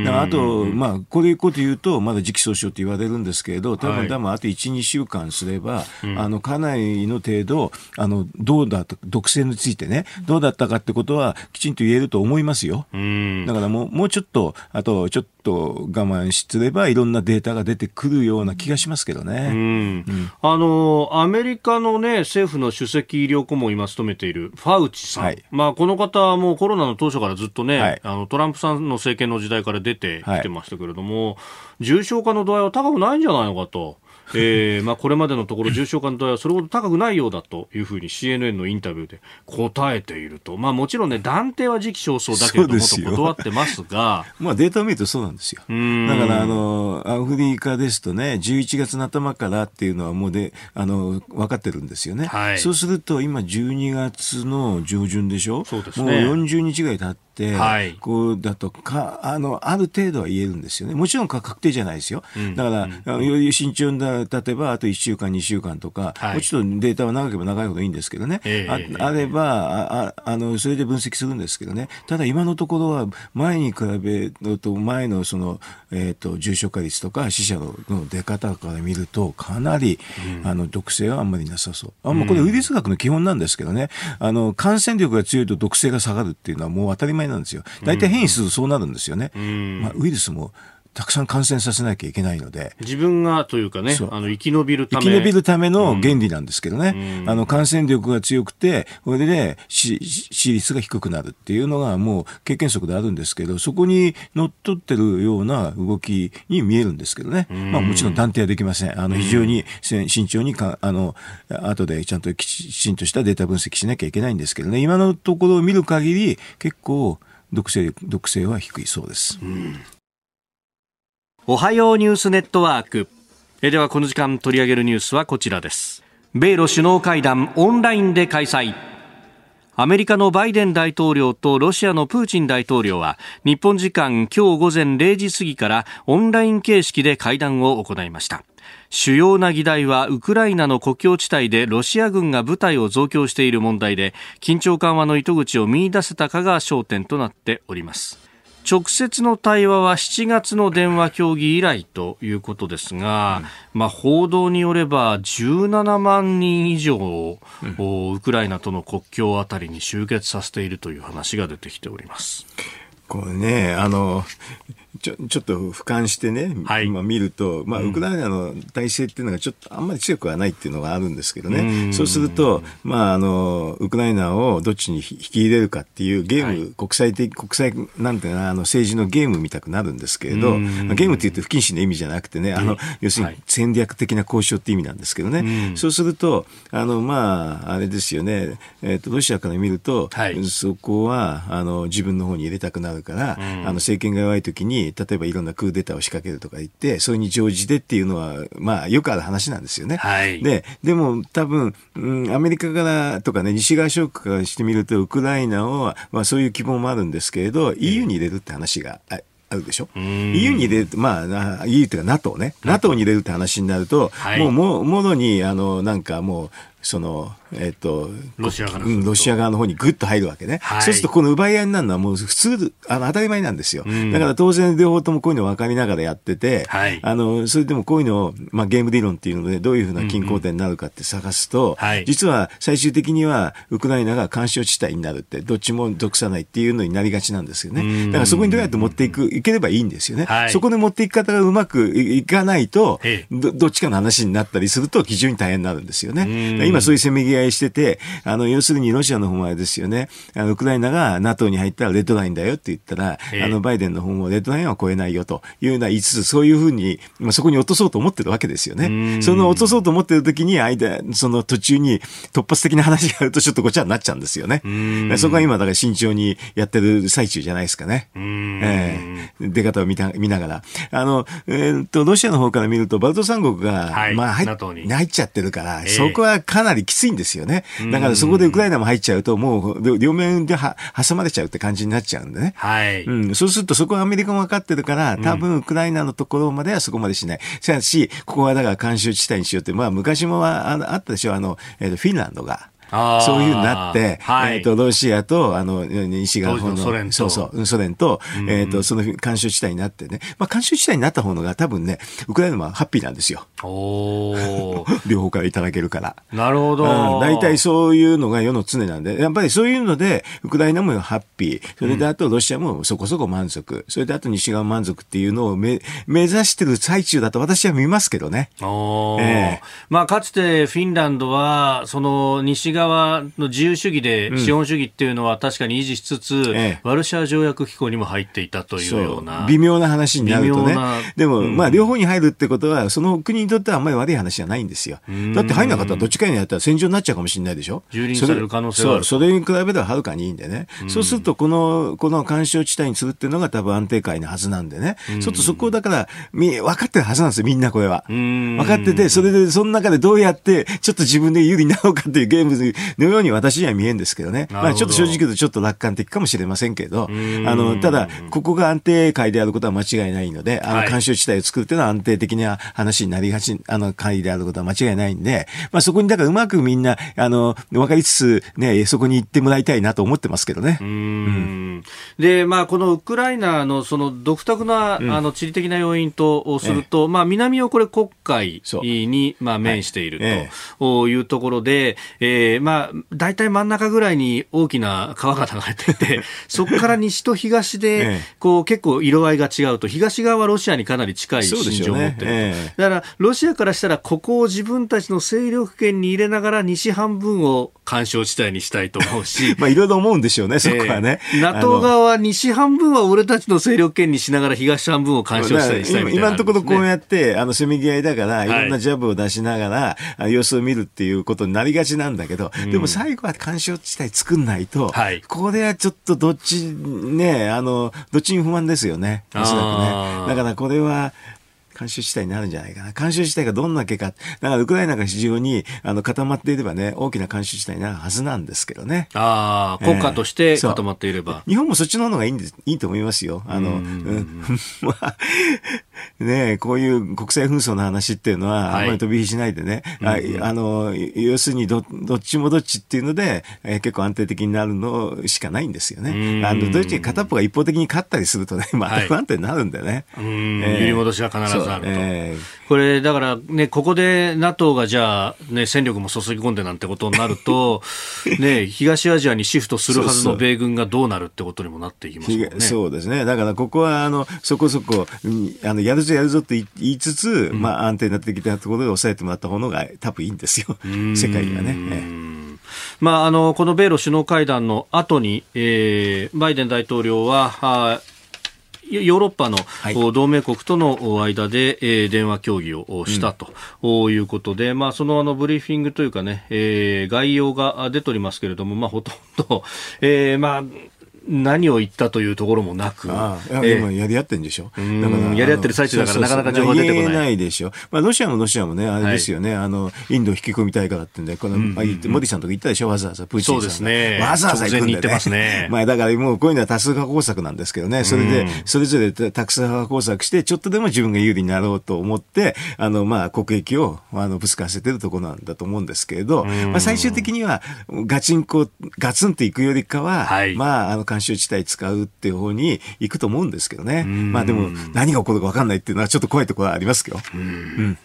あと、まあ、こういうこと言うと、まだ時期尚早と言われるんですけれど、多分、多分あと1、2週間すれば、あの、かなりの程度、あの、どうだと、毒性についてね、どうだったかってことは、きちんと言えると思いますよ。だからもう、もうちょっと、あと、ちょっと我慢すれば、いろんなデータが出てくるような気がしますけどね。うん、あの、アメリカのね、政府の首席医療顧問います務めているファウチさん、はい、まあ、この方はもうコロナの当初からずっとね、はい、あのトランプさんの政権の時代から出てきてましたけれども、はい、重症化の度合いは高くないんじゃないのかと。えーまあ、これまでのところ重症化の度合いはそれほど高くないようだというふうに CNN のインタビューで答えていると、まあ、もちろんね断定は時期尚早だけれどもと断ってますが。*laughs* まあデータを見るとそうなんですよ。だからあのアフリカですとね11月の頭からっていうのはもうであの分かってるんですよね、はい、そうすると今12月の上旬でしょ？そうです、ね、もう40日ぐらい経って、はい、こうだとかあのある程度は言えるんですよね。もちろん確定じゃないですよ、うん、だから、うん、より慎重な例えばあと1週間2週間とか、はい、もうちょっとデータは長ければ長いほどいいんですけどね、えー、ああればああのそれで分析するんですけどね。ただ今のところは前に比べると前のその、えーと、重症化率とか死者の出方から見るとかなり、うん、あの毒性はあんまりなさそう。あ、まあ、これウイルス学の基本なんですけどね。あの感染力が強いと毒性が下がるっていうのはもう当たり前なんですよ。大体変異するとそうなるんですよね。まあ、ウイルスもたくさん感染させなきゃいけないので。自分がというかね、あの生き延びるため。生き延びるための原理なんですけどね。うん、あの感染力が強くて、これで、ね、死率が低くなるっていうのがもう経験則であるんですけど、そこに乗っ取ってるような動きに見えるんですけどね。うん、まあもちろん断定はできません。あの非常に慎重にか、あの、後でちゃんときちんとしたデータ分析しなきゃいけないんですけどね。今のところを見る限り、結構、毒性毒性は低いそうです、うん、おはようニュースネットワーク。えではこの時間取り上げるニュースはこちらです。米ロ首脳会談オンラインで開催。アメリカのバイデン大統領とロシアのプーチン大統領は日本時間今日午前0時過ぎからオンライン形式で会談を行いました。主要な議題はウクライナの国境地帯でロシア軍が部隊を増強している問題で緊張緩和の糸口を見出せたかが焦点となっております。直接の対話は7月の電話協議以来ということですが、うん、まあ、報道によれば17万人以上を、うん、ウクライナとの国境あたりに集結させているという話が出てきております。これね、あの、ちょちょっと俯瞰してね、はい、今見ると、まあ、ウクライナの体制っていうのがちょっとあんまり強くはないっていうのがあるんですけどね、うそうすると、まあ、あの、ウクライナをどっちに引き入れるかっていうゲーム、はい、国際的、国際、なんていうかな、あの政治のゲーム見たくなるんですけれど、まあ、ゲームって言うと不謹慎の意味じゃなくてね、あの、要するに戦略的な交渉って意味なんですけどね、そうすると、あの、まあ、あれですよね、えっ、ー、と、ロシアから見ると、はい、そこは、あの、自分の方に入れたくなるから、あの、政権が弱い時に、例えばいろんなクーデターを仕掛けるとか言って、それに乗じてっていうのは、まあ、よくある話なんですよね。はい、で、でも多分、うん、アメリカからとかね、西側諸国からしてみると、ウクライナを、まあそういう希望もあるんですけれど、EU に入れるって話が、あるでしょ？EU に入れると、まあ、EU っていうか NATO ね、NATO に入れるって話になると、はい、もう、ももろに、あの、なんかもう、その、えっ、と、ロシア側うんロシア側の方にぐっと入るわけね。はいそうすると、この奪い合いになるのはもう普通、あの、当たり前なんですよ。んだから当然両方ともこういうの分かりながらやってて、はいあの、それでもこういうのを、まあ、ゲーム理論っていうので、どういうふうな均衡点になるかって探すと、はい実は最終的には、ウクライナが干渉地帯になるって、どっちも属さないっていうのになりがちなんですよね。だからそこにどうやって持っていく、いければいいんですよね。はいそこで持っていき方がうまくいいかないとええ、どどっちかの話になったりすると非常に大変になるんですよね。今そういうせめぎ合いしてて、あの、要するにロシアの方はですよね、あの、ウクライナが NATO に入ったらレッドラインだよって言ったら、ええ。あの、バイデンの方もレッドラインは超えないよというような言いつつ、そういうふうに、まあ、そこに落とそうと思ってるわけですようね。ん。その落とそうと思ってる時に、間、その途中に突発的な話があるとちょっとごちゃになっちゃうんですよね。ん。そこは今、だから慎重にやってる最中じゃないですかね。うん。ええ。出方を見た見ながら。あの、えーっと、ロシアの方から見ると、バルト三国が、はい。まあ入っ、入っちゃってるから、ええ。そこはかなりきついんですよね。だからそこでウクライナも入っちゃうと、もう、両両面では挟まれちゃうって感じになっちゃうんでね。はい。うん、そうするとそこはアメリカも分かってるから、多分ウクライナのところまではそこまでしない。しかし、ここはだから干渉地帯にしようって、まあ昔もあったでしょ、あの、えーとフィンランドが。そういうふうになって、はい。えっ、と、ロシアと、あの、西側のソ連と。そうそううん、ソ連と、えっ、と、その干渉地帯になってね。まあ、干渉地帯になった方のが多分ね、ウクライナはハッピーなんですよ。*laughs* 両方からいただけるから。なるほど。うん、大体そういうのが世の常なんで、やっぱりそういうので、ウクライナもハッピー、それであとロシアもそこそこ満足、それであと西側満足っていうのをめ目指してる最中だと私は見ますけどね。おー。ええ。まあ、かつてフィンランドは、その西側の自由主義で資本主義っていうのは確かに維持しつつ、ええワルシャワ条約機構にも入っていたというような。微妙な話になるとね。でも、うんまあ、両方に入るってことは、その国にとってはあんまり悪い話じゃないんですよ。だって入んなかったらどっちかにやったら戦場になっちゃうかもしれないでしょ。蹂躙される可能性はそう、それに比べたらはるかにいいんでね。そうすると、この、この干渉地帯にするっていうのが多分安定界のはずなんでね。そうするとそこをだから、み、分かってるはずなんですよ、みんなこれは。ん分かってて、それで、その中でどうやって、ちょっと自分で有利になろうかっていうゲームのように私には見えるんですけどね。まあ、ちょっと正直言うとちょっと楽観的かもしれませんけど、ん。あの、ただ、ここが安定界であることは間違いないので、あの、はい干渉地帯を作るっていうのは安定的な話になりがち、あの、会であることは間違いないんで、まあ、そこにだからうまくみんな、あの、分かりつつ、ね、そこに行ってもらいたいなと思ってますけどね。うーん。で、まあ、このウクライナのその独特な、あの地理的な要因とすると、まあ、南をこれ黒海に、まあ、面しているえというところで、えーまあ、大体真ん中ぐらいに大きな川が流れていて、*laughs* そこから西と東えでえ、こう、結構色合いが違うと、東側はロシアにかなり近い心情を持っていると。ええ。だから、ロシアからしたら、ここを自分たちの勢力圏に入れながら、西半分を干渉地帯にしたいと思うし、*laughs* まあ、いろいろ思うんでしょうね、そこはね。えー NATO 側は西半分は俺たちの勢力圏にしながら東半分を干渉したりしたいみたいな、今のところこうやっって、あの、せめぎ合いだから、いろんはないジャブを出しながら、あ様子を見るっていうことになりがちなんだけど、でも最後は干渉地帯作んないと、はいこれはちょっとどっち、ね、あの、どっちに不満ですよね。おそらくね。だからこれは、干渉地帯になるんじゃないかな。干渉地帯がどんだけか。だからウクライナが非常にあの固まっていればね、大きな干渉地帯になるはずなんですけどね。ああ、国家として固まっていれば。日本もそっちの方がいいんです、いいと思いますよ。あの、うん、*laughs* まあ、ねえこういう国際紛争の話っていうのは、はいあんまり飛び火しないでね、ああの、要するにど、どっちもどっちっていうので、えー結構安定的になるのしかないんですようね。んあの、どっちか片っぽが一方的に勝ったりするとね、まはいた不安定になるんだよね。うーんええ揺り戻しは必ずあるとえこれ、だからね、ここで NATO がじゃあ、ね、戦力も注ぎ込んでなんてことになると、*laughs* ね、東アジアにシフトするはずの米軍がどうなるってことにもなっていきますね。ひそうですね。だからここは、あの、そこそこ、うんあの、やるぞやるぞって言いつつ、まあ安定になってきたところで抑えてもらった方のが多分いいんですよ。世界にはね。ええまあ、あのこの米ロ首脳会談の後に、えーバイデン大統領は、あヨヨーロッパの、同盟国との間で、えー電話協議をしたと、おいうことで、まあ、そのあのブリーフィングというかね、えー概要が出ておりますけれども、まあ、ほとんど、えーまあ、何を言ったというところもなく。ああ今やり合ってんでしょ？だからやり合ってる最中だからなかなか情報出てこない。言えないでしょ。まあロシアもロシアもね、あれですよね、はい、あの、インドを引き込みたいからってんで、この、うんうん、モディさんとか言ったでしょ、わざわざ、プーチンさん。そうですね。わざわざ行くんで、ね。ますね。*laughs* まあだからもうこういうのは多数派工作なんですけどね、それで、それぞれ多数派工作して、ちょっとでも自分が有利になろうと思って、あの、まあ国益を、あの、ぶつかせてるところなんだと思うんですけれど、まあ最終的には、ガチンコ、ガツンと行くよりかは、はい、まあ、あの、干渉地帯使うっていう方に行くと思うんですけどね。まあでも、何が起こるか分かんないっていうのはちょっと怖いところはありますけど。うん。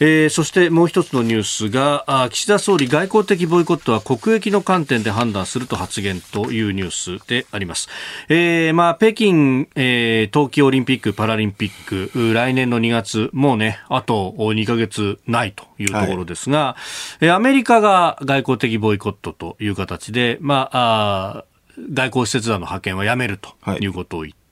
えー、そしてもう一つのニュースがあ岸田総理外交的ボイコットは国益の観点で判断すると発言というニュースであります、えーまあ、北京、えー、冬季オリンピック・パラリンピック来年の2月もうねあと2ヶ月ないというところですが、はい、アメリカが外交的ボイコットという形で、まあ、あ外交使節団の派遣はやめるということを言って、はい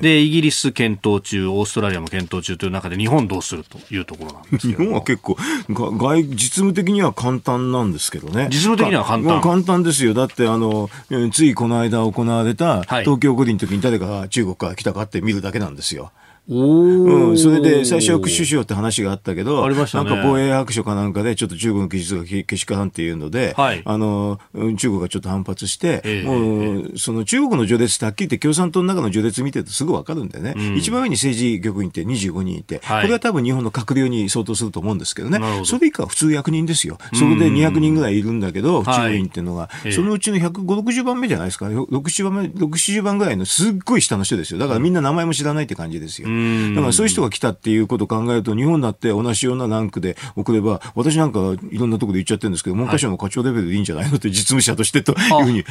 で、イギリス検討中、オーストラリアも検討中という中で、日本どうするというところなんです *laughs* 日本は結構、外、実務的には簡単なんですけどね。実務的には簡単簡単ですよ。だって、あの、ついこの間行われた、東京五輪の時に誰が中国から来たかって見るだけなんですよ。うん、それで最初は首相って話があったけど、ね、なんか防衛白書かなんかで、ちょっと中国の技術がけしからんっていうので、はい、あの、中国がちょっと反発して、えー、もう、その中国の序列ってはっきり言って共産党の中の序列見てるとすぐわかるんだよね、うん、一番上に政治局員って25人いて、はい、これは多分日本の閣僚に相当すると思うんですけどね、ど。それ以下は普通役人ですよ。それで200人ぐらいいるんだけど、中国員っていうのが、はい、そのうちの150、60番目じゃないですか、6、70番目、6、70番ぐらいのすっごい下の人ですよ。だからみんな名前も知らないって感じですよ。だからそういう人が来たっていうことを考えると、日本だって同じようなランクで送れば、私なんかいろんなところで言っちゃってるんですけど、文科省の課長レベルでいいんじゃないの？って実務者としてというふうに。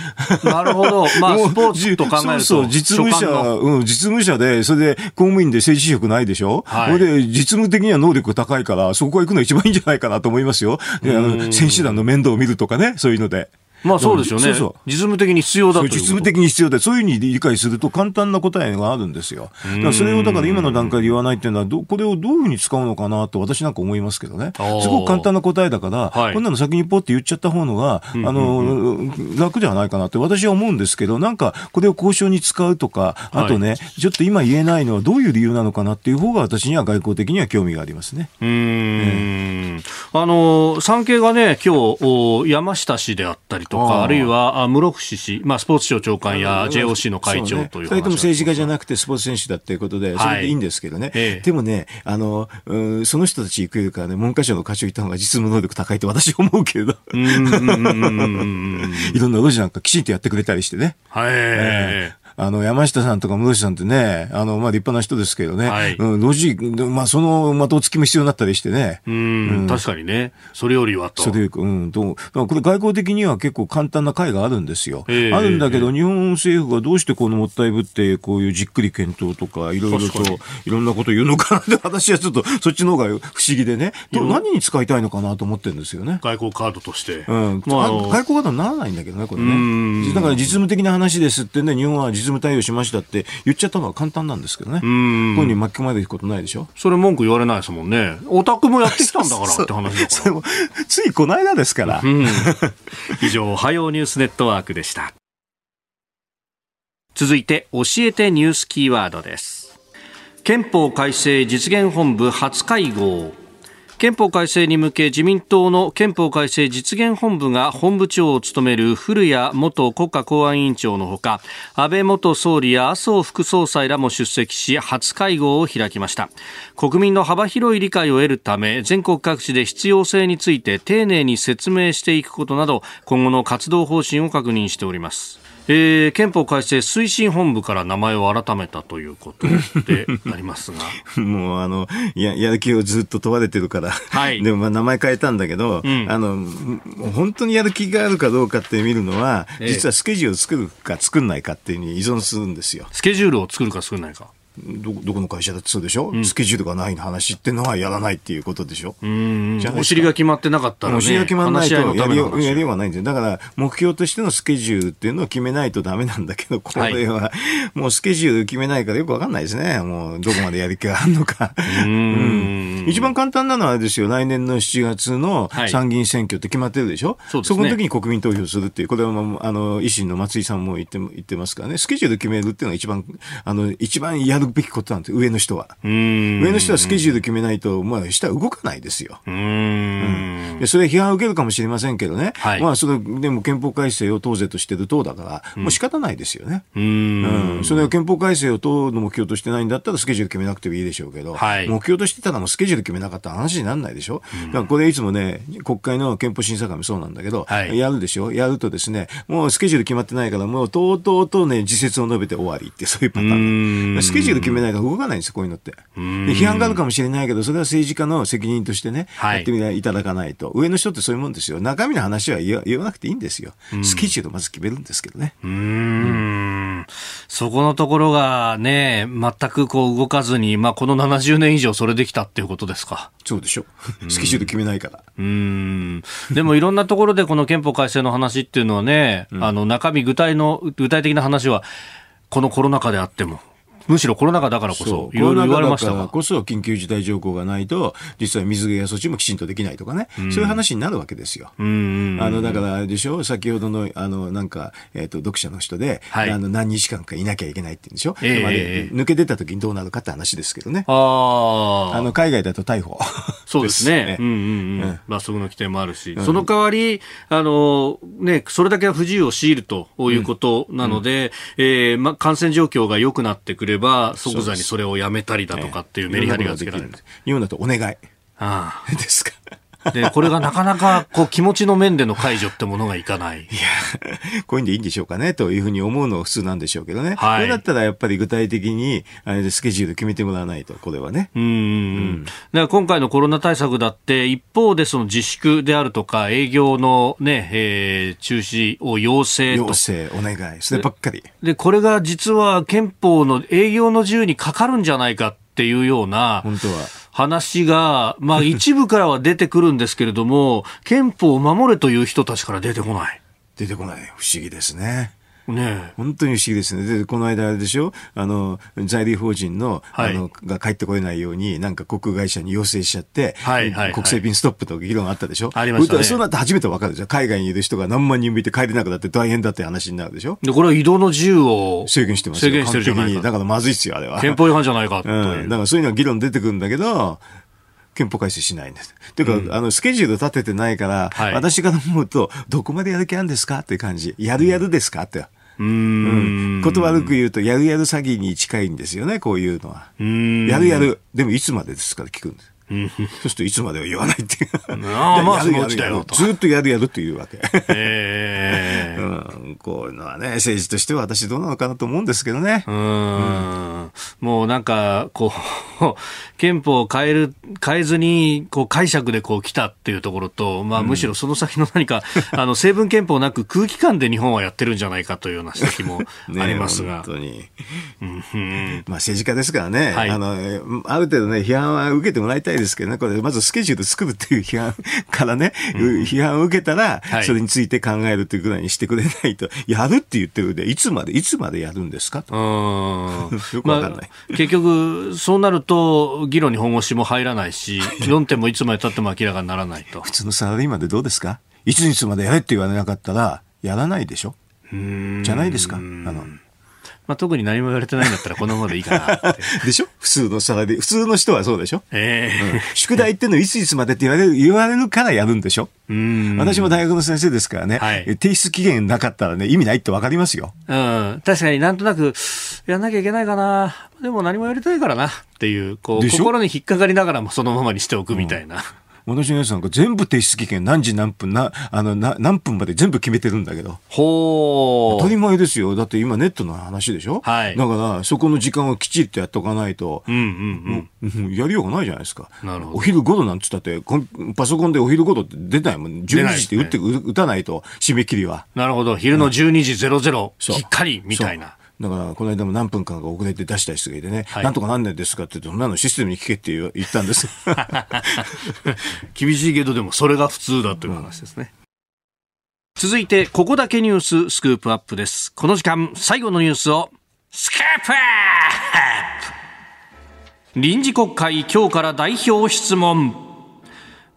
なるほど。*laughs* まあ、スポーツと考えると。そ *laughs* うそう、実務者、うん、実務者で、それで公務員で政治職ないでしょ？はい。それで、実務的には能力が高いから、そこは行くのが一番いいんじゃないかなと思いますよ。で、あの、選手団の面倒を見るとかね、そういうので。まあそうですよね。そうそう実務的に必要だと実務的に必要で、そういうふうに理解すると簡単な答えがあるんですよ。だからそれをだから今の段階で言わないっていうのは、どこれをどういうふうに使うのかなと私なんか思いますけどね。すごく簡単な答えだから、はい、こんなの先にポって言っちゃった方のが、あの、楽ではないかなって私は思うんですけど、なんかこれを交渉に使うとか、あとね、はい、ちょっと今言えないのはどういう理由なのかなっていう方が私には外交的には興味がありますね。うん。あの、産経がね、今日、山下氏であったりとか、あるいは、あ室伏氏、まあ、スポーツ庁長官や JOC の会長という、ね、2人とも政治家じゃなくてスポーツ選手だということで、それでいいんですけどね、はい、でもねあの、うん、その人たち行くよりかね、文科省の課長行った方が実務能力高いと私は思うけれど、いろんな路地なんかきちんとやってくれたりしてね。はい、えーあの、山下さんとか室伏さんってね、あの、まあ、立派な人ですけどね、はい、うん、路地、まあ、その的をつきも必要になったりしてね。うんうん、確かにね。それよりはと。それより、うん、と、これ外交的には結構簡単な会があるんですよ。えー、あるんだけど、日本政府がどうしてこのもったいぶって、こういうじっくり検討とか、いろいろと、いろんなこと言うのかなって、私はちょっと、*laughs* そっちの方が不思議でね、何に使いたいのかなと思ってるんですよね。外交カードとして。うん。まあ、外交カードにならないんだけどね、これね。だから実務的な話ですってね、日本は実務対応しましたって言っちゃったのは簡単なんですけどね。本人巻き込まれることないでしょ？それ文句言われないですもんね。オタクもやってきたんだから *laughs* って話だから。*laughs* ついこの間ですから。うん、以上、おはようニュースネットワークでした。続いて、教えてニュースキーワードです。憲法改正実現本部初会合。憲法改正に向け自民党の憲法改正実現本部が本部長を務める古谷元国家公安委員長のほか安倍元総理や麻生副総裁らも出席し初会合を開きました。国民の幅広い理解を得るため全国各地で必要性について丁寧に説明していくことなど今後の活動方針を確認しております。えー、憲法改正推進本部から名前を改めたということでありますが。*laughs* もうあのややる気をずっと問われてるから、はい、でもまあ名前変えたんだけど、うん、あの本当にやる気があるかどうかって見るのは、実はスケジュールを作るか作んないかっていうに依存するんですよ。スケジュールを作るか作んないかど、どこの会社だってそうでしょ、うん、スケジュールがない話ってのはやらないっていうことでしょ？うんお尻が決まってなかったら、ね、お尻が決まらないとやりようやりようがないんですよ。だから、目標としてのスケジュールっていうのを決めないとダメなんだけど、これは、*laughs* もうスケジュール決めないからよくわかんないですね。もう、どこまでやる気があるのか。うん、一番簡単なのはですよ、来年の7月の参議院選挙って決まってるでしょ、はい、そこの時に国民投票するっていう、これは、あの、維新の松井さんも言って言ってますからね、スケジュール決めるっていうのが一番、あの、一番やるべきことなんです上の人は。上の人はスケジュール決めないと、まあ、下動かないですよ。うん、でそれ批判を受けるかもしれませんけどね。はい、まあ、それ、でも憲法改正を党是としてる党だから、もう仕方ないですよね。うん。それは憲法改正を党の目標としてないんだったらスケジュール決めなくてもいいでしょうけど、はい、目標としてたらもうスケジュール決めなかったら話にならないでしょ。だからこれいつもね、国会の憲法審査会もそうなんだけど、はい、やるでしょ？やるとですね、もうスケジュール決まってないから、もうとうとうとね、自説を述べて終わりってそういうパターン。スケジュール決めないと動かないんですよ、こういうのって。で批判があるかもしれないけど、それは政治家の責任としてね、はい、やってみいただかないと。上の人ってそういうもんですよ。中身の話は言わなくていいんですよ。スケジュールまず決めるんですけどね。うん。そこのところがね、全くこう動かずに、まあこの70年以上それできたっていうことですか。そうでしょ。スケジュール決めないから。うん。でもいろんなところでこの憲法改正の話っていうのはね、うん、あの中身具体の、具体的な話は、このコロナ禍であっても、むしろコロナ禍だからこそ、いろいろ言われましたからこそ、緊急事態条項がないと、実は水際措置もきちんとできないとかね、うん、そういう話になるわけですよ。あのだからあれでしょ、先ほどのあのなんか、えーと、読者の人で、はい、あの何日間かいなきゃいけないって言うんでしょ、えー、抜け出た時にどうなるかって話ですけどね。ああの海外だと逮捕。*laughs* そうですね。うんうんうん。罰則の規定もあるし、うん、その代わり、あの、ね、それだけは不自由を強いるということなので、うん、えー、ま、感染状況が良くなってくれば、即座にそれをやめたりだとかっていうメリハリがつけられる。日本だとお願い。ああ。*laughs* ですか。で、これがなかなか、こう、気持ちの面での解除ってものがいかない。いや、こういうんでいいんでしょうかね、というふうに思うのが普通なんでしょうけどね。はい。それだったらやっぱり具体的に、あれでスケジュール決めてもらわないと、これはね。うん。うん。だから今回のコロナ対策だって、一方でその自粛であるとか、営業のね、えー、中止を要請と。要請、お願い。そればっかり。で、これが実は憲法の営業の自由にかかるんじゃないかっていうような。本当は。話が、まあ *laughs* 一部からは出てくるんですけれども、憲法を守れという人たちから出てこない。出てこない。不思議ですね。ね本当に不思議ですね。で、この間あれでしょ？あの、在留邦人の、はい、あの、が帰ってこれないように、なんか航空会社に要請しちゃって、はいはい、はい、国際便ストップと議論あったでしょ？ありましたね。そうなって初めてわかるでしょ海外にいる人が何万人もいて帰れなくなって大変だって話になるでしょ？で、これは移動の自由を制限してますよ。制限してるじゃないか。だからまずいっすよ、あれは。憲法違反じゃないかうん。だからそういうのは議論出てくるんだけど、憲法改正しないんです。というか、うん、あの、スケジュール立ててないから、はい、私から思うと、どこまでやる気あるんですか？って感じ。やるやるですか？って。うん。言葉悪く言うと、やるやる詐欺に近いんですよね、こういうのは。やるやる。でも、いつまでですから聞くんです。そうするといつまでは言わないっていう。ああ、まあそのうちだよと。ずっとやるやるっていうわけ。ええー *laughs* うん、こういうのはね、政治としては私どうなのかなと思うんですけどね。うん。うんもうなんか、こう、*laughs* 憲法を変える、変えずに、こう解釈でこう来たっていうところと、まあむしろその先の何か、うん、あの、成分憲法なく空気感で日本はやってるんじゃないかというような指摘もありますが。本当に。うん、まあ政治家ですからね、はい、あの、ある程度ね、批判は受けてもらいたいいですけどね、これ、まずスケジュール作るっていう批判からね、うん、批判を受けたら、それについて考えるっていうぐらいにしてくれないと、やるって言ってるで、いつまで、いつまでやるんですかと。*laughs* よくわかんない、まあ、結局、そうなると、議論に本腰も入らないし、*laughs* 論点もいつまでたっても明らかにならないと。普通のサラリーマンでどうですか？いついつまでやれって言われなかったら、やらないでしょ？じゃないですか？あのまあ、特に何も言われてないんだったらこのままでいいかな *laughs* でしょ？普通のサラリー、普通の人はそうでしょ？ええ。ーうん、宿題ってのいついつまでって言われる、言われるからやるんでしょ？うん。私も大学の先生ですからね、はい、提出期限なかったらね、意味ないってわかりますよ。うん。確かになんとなく、やんなきゃいけないかな。でも何もやりたいからな。っていう、こう、心に引っかかりながらもそのままにしておくみたいな。うん私のやつなんか全部提出期限何時何分な、あの、な、何分まで全部決めてるんだけど。ほー。当たり前ですよ。だって今ネットの話でしょ？はい。だから、そこの時間をきちっとやっとかないと、うんうんうん。やりようがないじゃないですか。なるほど。お昼ごろなんつったって、パソコンでお昼ごろって出ないもん。12時って打って、ね、打たないと、締め切りは。なるほど。昼の12時00、うん、きっかりみたいな。だから、この間も何分間か遅れて出した人がいてね、はい、なんとか何年ですかって言うと、そんなのシステムに聞けって言ったんです。厳しいけど、でもそれが普通だという話ですね。続いて、ここだけニューススクープアップです。この時間、最後のニュースを、スクープアップ臨時国会、今日から代表質問。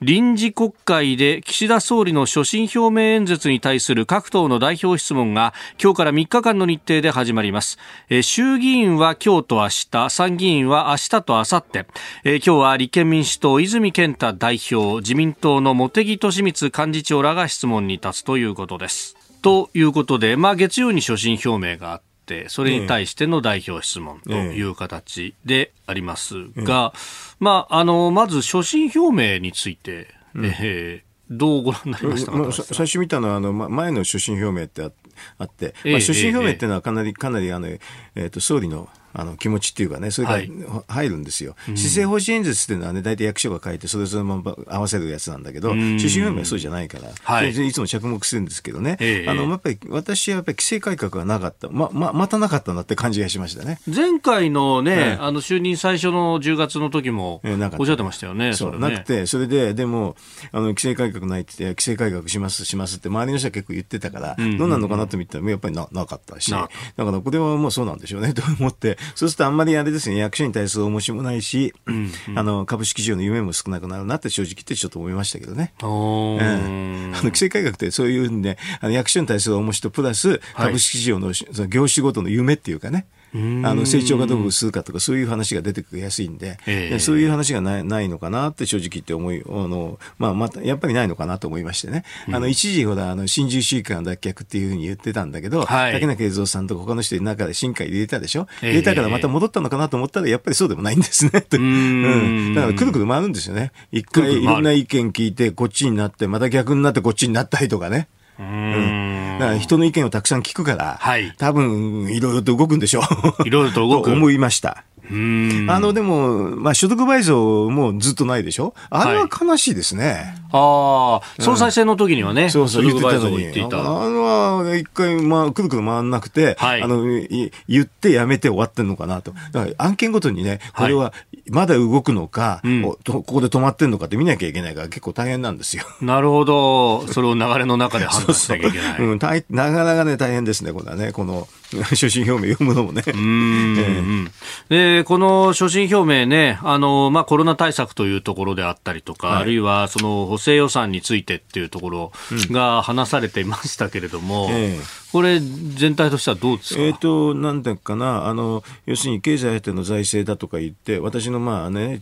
臨時国会で岸田総理の所信表明演説に対する各党の代表質問が今日から3日間の日程で始まります。衆議院は今日と明日参議院は明日と明後日。今日は立憲民主党泉健太代表自民党の茂木敏光幹事長らが質問に立つということです。ということで、まあ、月曜に所信表明があって、それに対しての代表質問という形でありますが、まあ、あの、まず所信表明について、うん、えー、どうご覧になりました？か、まあ、最初見たのは、あの、前の所信表明ってあって、まあ、所信表明っていうのはかなり、かなり、あの、えっ、ー、と、総理のあの気持ちっていうかね、それが入るんですよ。はい、施政方針演説っていうのはね、大体役所が書いて、それぞれまま合わせるやつなんだけど、所信表明はそうじゃないから、はい、いつも着目するんですけどね、えー、あのやっぱり私はやっぱり規制改革がなかった、まままたなかったなって感じがしましたね。前回のね、あの就任最初の10月の時もおっしゃってましたよね。そう、ね、なくて、それで、でもあの規制改革ないって言って、規制改革します、しますって、周りの人は結構言ってたから、どうなのかなと見たら、やっぱりななかったし、だからこれはもうそうなんでしょうねと思って、そうするとあんまりあれですね、役所に対する重しもないし、うんうん、あの株式市場の夢も少なくなるなって正直言ってちょっと思いましたけどね。うん、あの規制改革ってそういうんで、あの役所に対する重しとプラス株式市場の,、その業種ごとの夢っていうかね。あの成長がどうするかとかそういう話が出てくるやすいんで、えー、そういう話がないないのかなって正直言って思いあの、まあ、またやっぱりないのかなと思いましてね、うん、あの一時ほらあの新自由主義から脱却っていうふうに言ってたんだけど、はい、竹中栄三さんと他の人の中で新会入れたでしょ、えー、入れたからまた戻ったのかなと思ったらやっぱりそうでもないんですね。*laughs* うん、だからくるくる回るんですよね。一回いろんな意見聞いてこっちになってまた逆になってこっちになったりとかね。うん、だから人の意見をたくさん聞くから、はい、多分いろいろと動くんでしょう。いろいろと動く。*laughs* と思いました。あの、でも、まあ、所得倍増もずっとないでしょ？あれは悲しいですね。はい、ああ、総裁選の時にはね、うん、そうそう、言ってたのに。あのは、一回、まあ、くるくる回んなくて、はい、あの、言ってやめて終わってんのかなと。だから案件ごとにね、これは、まだ動くのか、はい、ここで止まってんのかって見なきゃいけないから結構大変なんですよ。なるほど。それを流れの中で判断しなきゃいけない。*laughs* そうそううん、なかなかね、大変ですね、これはね、この、*laughs* 所信表明読むのもね。うん、で、この所信表明ね、あの、まあ、コロナ対策というところであったりとか、はい、あるいはその補正予算についてっていうところが話されていましたけれども、うんえこれ、全体としてはどうですか、えーと、なんだかな。あの、要するに経済当ての財政だとか言って、私のまあ、ね、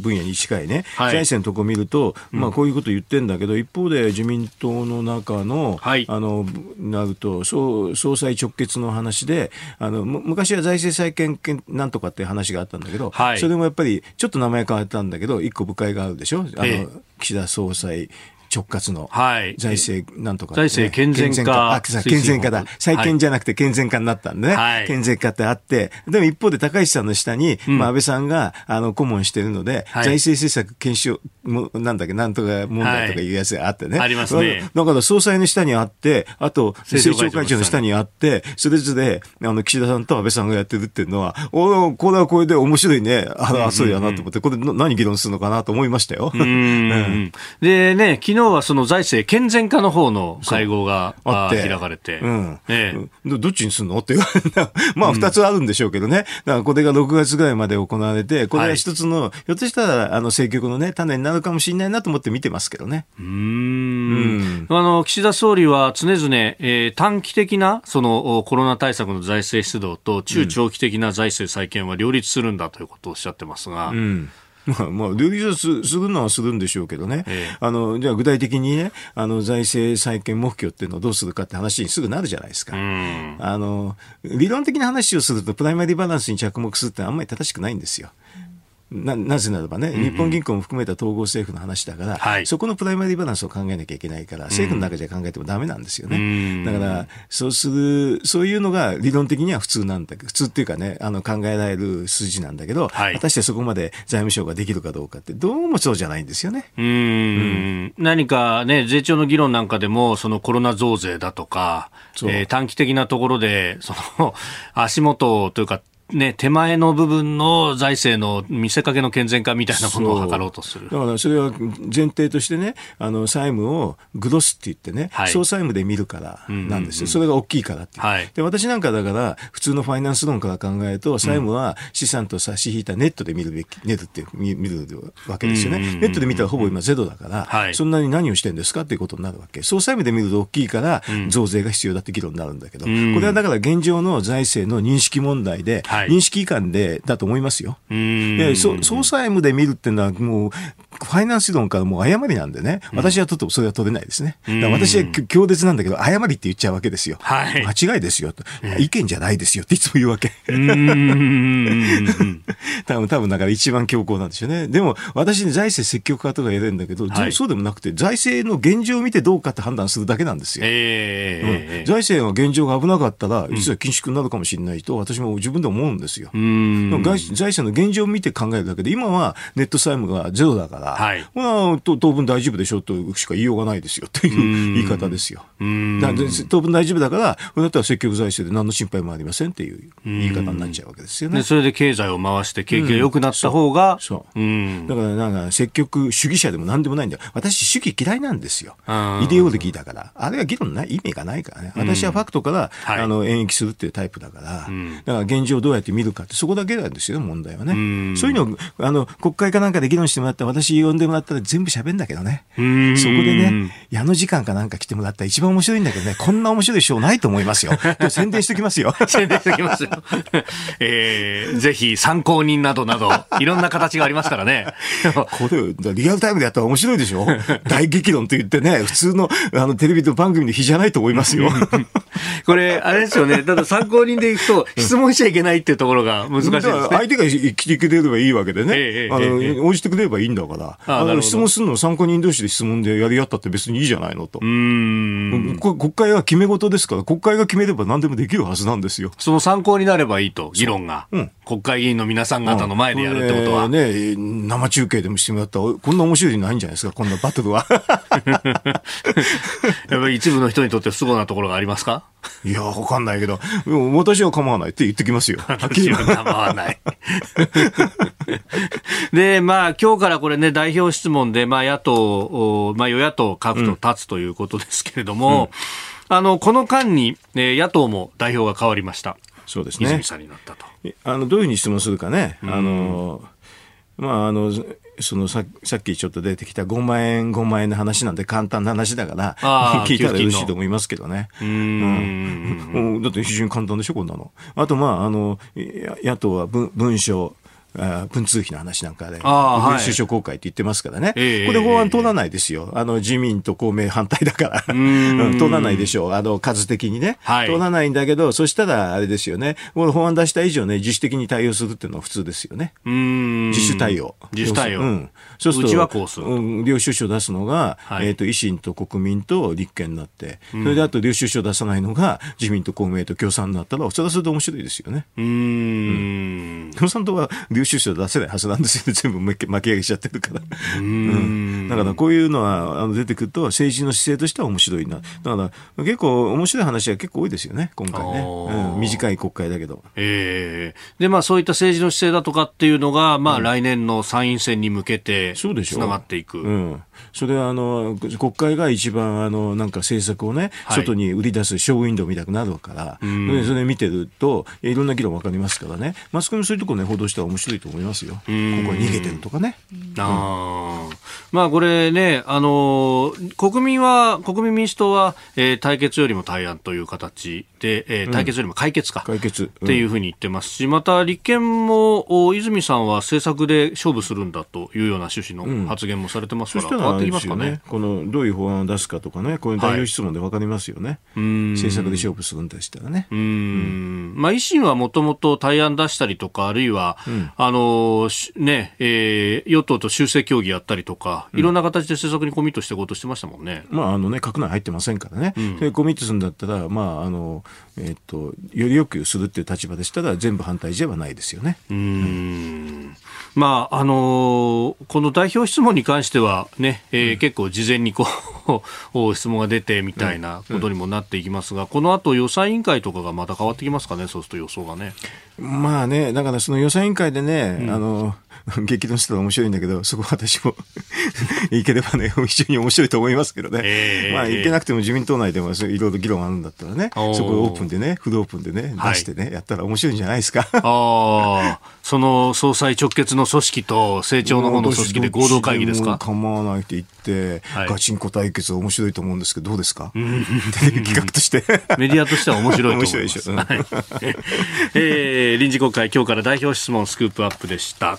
分野に近いね、はい、財政のとこ見ると、まあ、こういうこと言ってるんだけど、一方で自民党の中の、はい、あのなると総、総裁直結の話で、あの昔は財政再建なんとかって話があったんだけど、はい、それもやっぱりちょっと名前変わったんだけど、一個部会があるでしょ？あの、えー岸田総裁直轄の財政なんとか、ね、財政健全化健全化だ。再建じゃなくて健全化になったんでね、はい、健全化ってあって。でも一方で高市さんの下に、うん、まあ、安倍さんがあの顧問してるので、はい、財政政策検証もなんだっけなんとか問題とかい。うやつがあってね、はい、ありますね。だから総裁の下にあってあと政調会長の下に。あってそれぞれあの岸田さんと安倍さんがやってるっていうのはおこれはこれで面白いね。ああそうやなと思って、これ何議論するのかなと思いましたよ。うん、*laughs* でね昨日はその財政健全化の方の会合があって。開かれて、うん。ええ、どっちにすんの？って言われた。*laughs* まあ、二つあるんでしょうけどね。だからこれが6月ぐらいまで行われて、これは一つの、はい、ひょっとしたら、あの、政局のね、種になるかもしれないなと思って見てますけどね。うん。うん。あの、岸田総理は常々、えー、短期的な、その、コロナ対策の財政出動と中長期的な財政再建は両立するんだということをおっしゃってますが、うんまあ、まあ、両立すするのはするんでしょうけどね、ええ、あのじゃあ具体的にね、あの財政再建目標っていうのをどうするかって話にすぐなるじゃないですか。あの理論的な話をすると、プライマリーバランスに着目するってあんまり正しくないんですよ。ななぜならばね、日本銀行も含めた統合政府の話だから、はい、そこのプライマリーバランスを考えなきゃいけないから、政府の中じゃ考えてもだめなんですよね。だから、そうする、そういうのが理論的には普通なんだけど、普通っていうかね、あの考えられる数字なんだけど、はい、果たしてそこまで財務省ができるかどうかって、どうもそうじゃないんですよね。うん、何かね、税調の議論なんかでも、そのコロナ増税だとか、えー、短期的なところで、その足元というか、ね、手前の部分の財政の見せかけの健全化みたいなものを図ろうとする。だからそれは前提としてね、あの債務をグロスって言ってね、はい、総債務で見るからなんですよ。それが大きいからってはい、で。私なんかだから、普通のファイナンス論から考えると、債務は資産と差し引いたネットで見るべき、ネットって見見るわけですよね。ネットで見たらほぼ今ゼロだから、はい、そんなに何をしてるんですかっていうことになるわけ。総債務で見ると大きいから、増税が必要だって議論になるんだけど、これはだから現状の財政の認識問題で、認識違反でだと思いますよ。で総裁務で見るっていうのはもうファイナンス論からもう誤りなんでね、私はちょっとそれは取れないですね。私は強烈なんだけど、誤りって言っちゃうわけですよ。はい、間違いですよと。意見じゃないですよっていつも言うわけ。*laughs* 多分、多分だから一番強硬なんですよね。でも、私に財政積極化とか言えるんだけど、はい、そうでもなくて、財政の現状を見てどうかって判断するだけなんですよ。えーうん、財政の現状が危なかったら、実は緊縮になるかもしれないと、私も自分で思うんですよ。財政の現状を見て考えるだけで、今はネット債務がゼロだから、はい、まあ、当分大丈夫でしょとしか言いようがないですよという言い方ですよ。当分大丈夫だから、これだったら積極財政で何の心配もありませんっていう言い方になっちゃうわけですよね。それで経済を回して景気が良くなった方が、うん、そう。うだからなんか積極主義者でも何でもないんだよ。私主義嫌いなんですよ。イデオロギーだから。あれは議論ない意味がないからね。私はファクトから、はい、あの演繹するっていうタイプだから、だから現状をどうやって見るかってそこだけなんですよ、問題はね。そういうのをあの国会かなんかで議論してもらったら私呼んでもらったら全部喋んだけどね。そこでね、矢の時間かなんか来てもらったら一番面白いんだけどね、こんな面白いショーないと思いますよ。*laughs* 宣伝しておきますよ。宣伝しておきますよ。*laughs* えー、ぜひ参考人などなど、いろんな形がありますからね。*laughs* これ、リアルタイムでやったら面白いでしょ？大激論と言ってね、普通のあのテレビの番組の日じゃないと思いますよ。これ、あれですよね。ただ参考人でいくと、質問しちゃいけないっていうところが難しいですね。相手が来てくれればいいわけでね。ええ、あの、応じてくれればいいんだから。あの質問するの参考人同士で質問でやり合ったって別にいいじゃないのと。うん国会は決め事ですから、国会が決めれば何でもできるはずなんですよ。その参考になればいいと、議論が。うん、国会議員の皆さん方の前でやるってことは。ね、生中継でもしてもらったら、こんな面白いないんじゃないですか、こんなバトルは。*laughs* やっぱり一部の人にとって不都合なところがありますか？いや、わかんないけど、私は構わないって言ってきますよ。私は構わない。で、まあ、今日からこれね、代表質問で、まあ、野党、まあ、与野党各党立つということですけれども、うん、あの、この間に、えー、野党も代表が変わりました。そうですね。泉さんになったと。あの、どういうふうに質問するかね。あの、まあ、あの、そのささっきちょっと出てきた5万円、5万円の話なんて簡単な話だから、*laughs* 聞いたらよろしいと思いますけどね。うん、うん、だって非常に簡単でしょ、こんなの。あと、まあ、あの、野党は文文書、文通費の話なんかで、はい、首相公開って言ってますからね、えー、これ法案通らないですよ。あの、自民と公明反対だから。通らないでしょう。あの、数的にね。はい、通らないんだけど、そしたら、あれですよね。この法案出した以上ね、自主的に対応するっていうのは普通ですよね。自主対応。自主対応。うん。そうすると、うちはこうする。うん、領収書出すのが、はい、えっ、ー、と、維新と国民と立憲になって、それであと領収書出さないのが、自民と公明と共産になったら、それはそれで面白いですよね。うん。共産党は領収書出せないはずなんですよね。*laughs* 全部巻き上げちゃってるから。うん。だからこういうのはあの出てくると政治の姿勢としては面白いな。だから結構面白い話が結構多いですよね、今回ね。うん、短い国会だけど。ええー、で、まあそういった政治の姿勢だとかっていうのが、まあ来年の参院選に向けて、つながっていく。うん。それはあの国会が一番あのなんか政策をね、はい、外に売り出すショーウィンドウみたくなるから、それ見てるといろんな議論分かりますからねマスコミそういうところね報道したら面白いと思いますよ。ここは逃げてるとかね。あまあこれね、あの国民は、国民民主党は、えー、対決よりも対案という形で、えー、対決よりも解決か、解決、っていうふうに言ってますし、また立憲も、泉さんは政策で勝負するんだというような趣旨の発言もされてますから、変わってきますかね。この、どういう法案を出すかとかね、こういう代表質問で分かりますよね。はい、政策で勝負するんでしたらね。うん。まあ、維新はもともと対案出したりとか、あるいは、うん、あの、ね、えー、与党と修正協議やったりとか、いろんな形で政策にコミットしていこうとしてましたもんね。まあ、あのね、閣内入ってませんからね。うん、でコミットするんだったら、まあ、あの、えっ、と、よりよくするっていう立場でしたら、全部反対ではないですよね。うん。まあ、あのー、この代表質問に関してはね、えー、うん、結構事前にこう、*laughs* 質問が出てみたいなことにもなっていきますが、うん、この後予算委員会とかがまた変わってきますかね、そうすると予想がね。まあね、だからその予算委員会でね、うん、あの、激怒してたら面白いんだけど、そこは私も *laughs* いければね、非常に面白いと思いますけどね。えー、まあ、いけなくても自民党内でもいろいろ議論あるんだったらね、そこをオープンでね、フルオープンでね、出してね、はい、やったら面白いんじゃないですか。ああ、その総裁直結の組織と政調の方の組織で合同会議ですか？構わないって言って、はい、ガチンコ対決面白いと思うんですけど、どうですか、テレビ企画として。*laughs* メディアとしては面白いと思います。面白いでしょ。はい、えー、臨時国会、今日から代表質問スクープアップでした。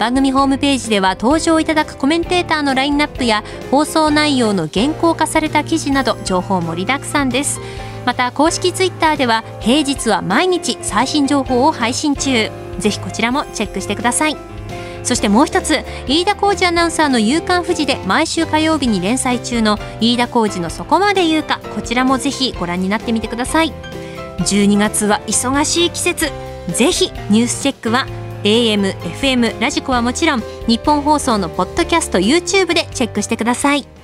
番組ホームページでは登場いただくコメンテーターのラインナップや放送内容の原稿化された記事など情報盛りだくさんです。また公式ツイッターでは平日は毎日最新情報を配信中。ぜひこちらもチェックしてください。そしてもう一つ飯田浩二アナウンサーの「夕刊富士」で毎週火曜日に連載中の飯田浩二の「そこまで言うか」こちらもぜひご覧になってみてください。12月は忙しい季節。ぜひニュースチェックは AM、FM、ラジコはもちろん日本放送のポッドキャスト YouTube でチェックしてください。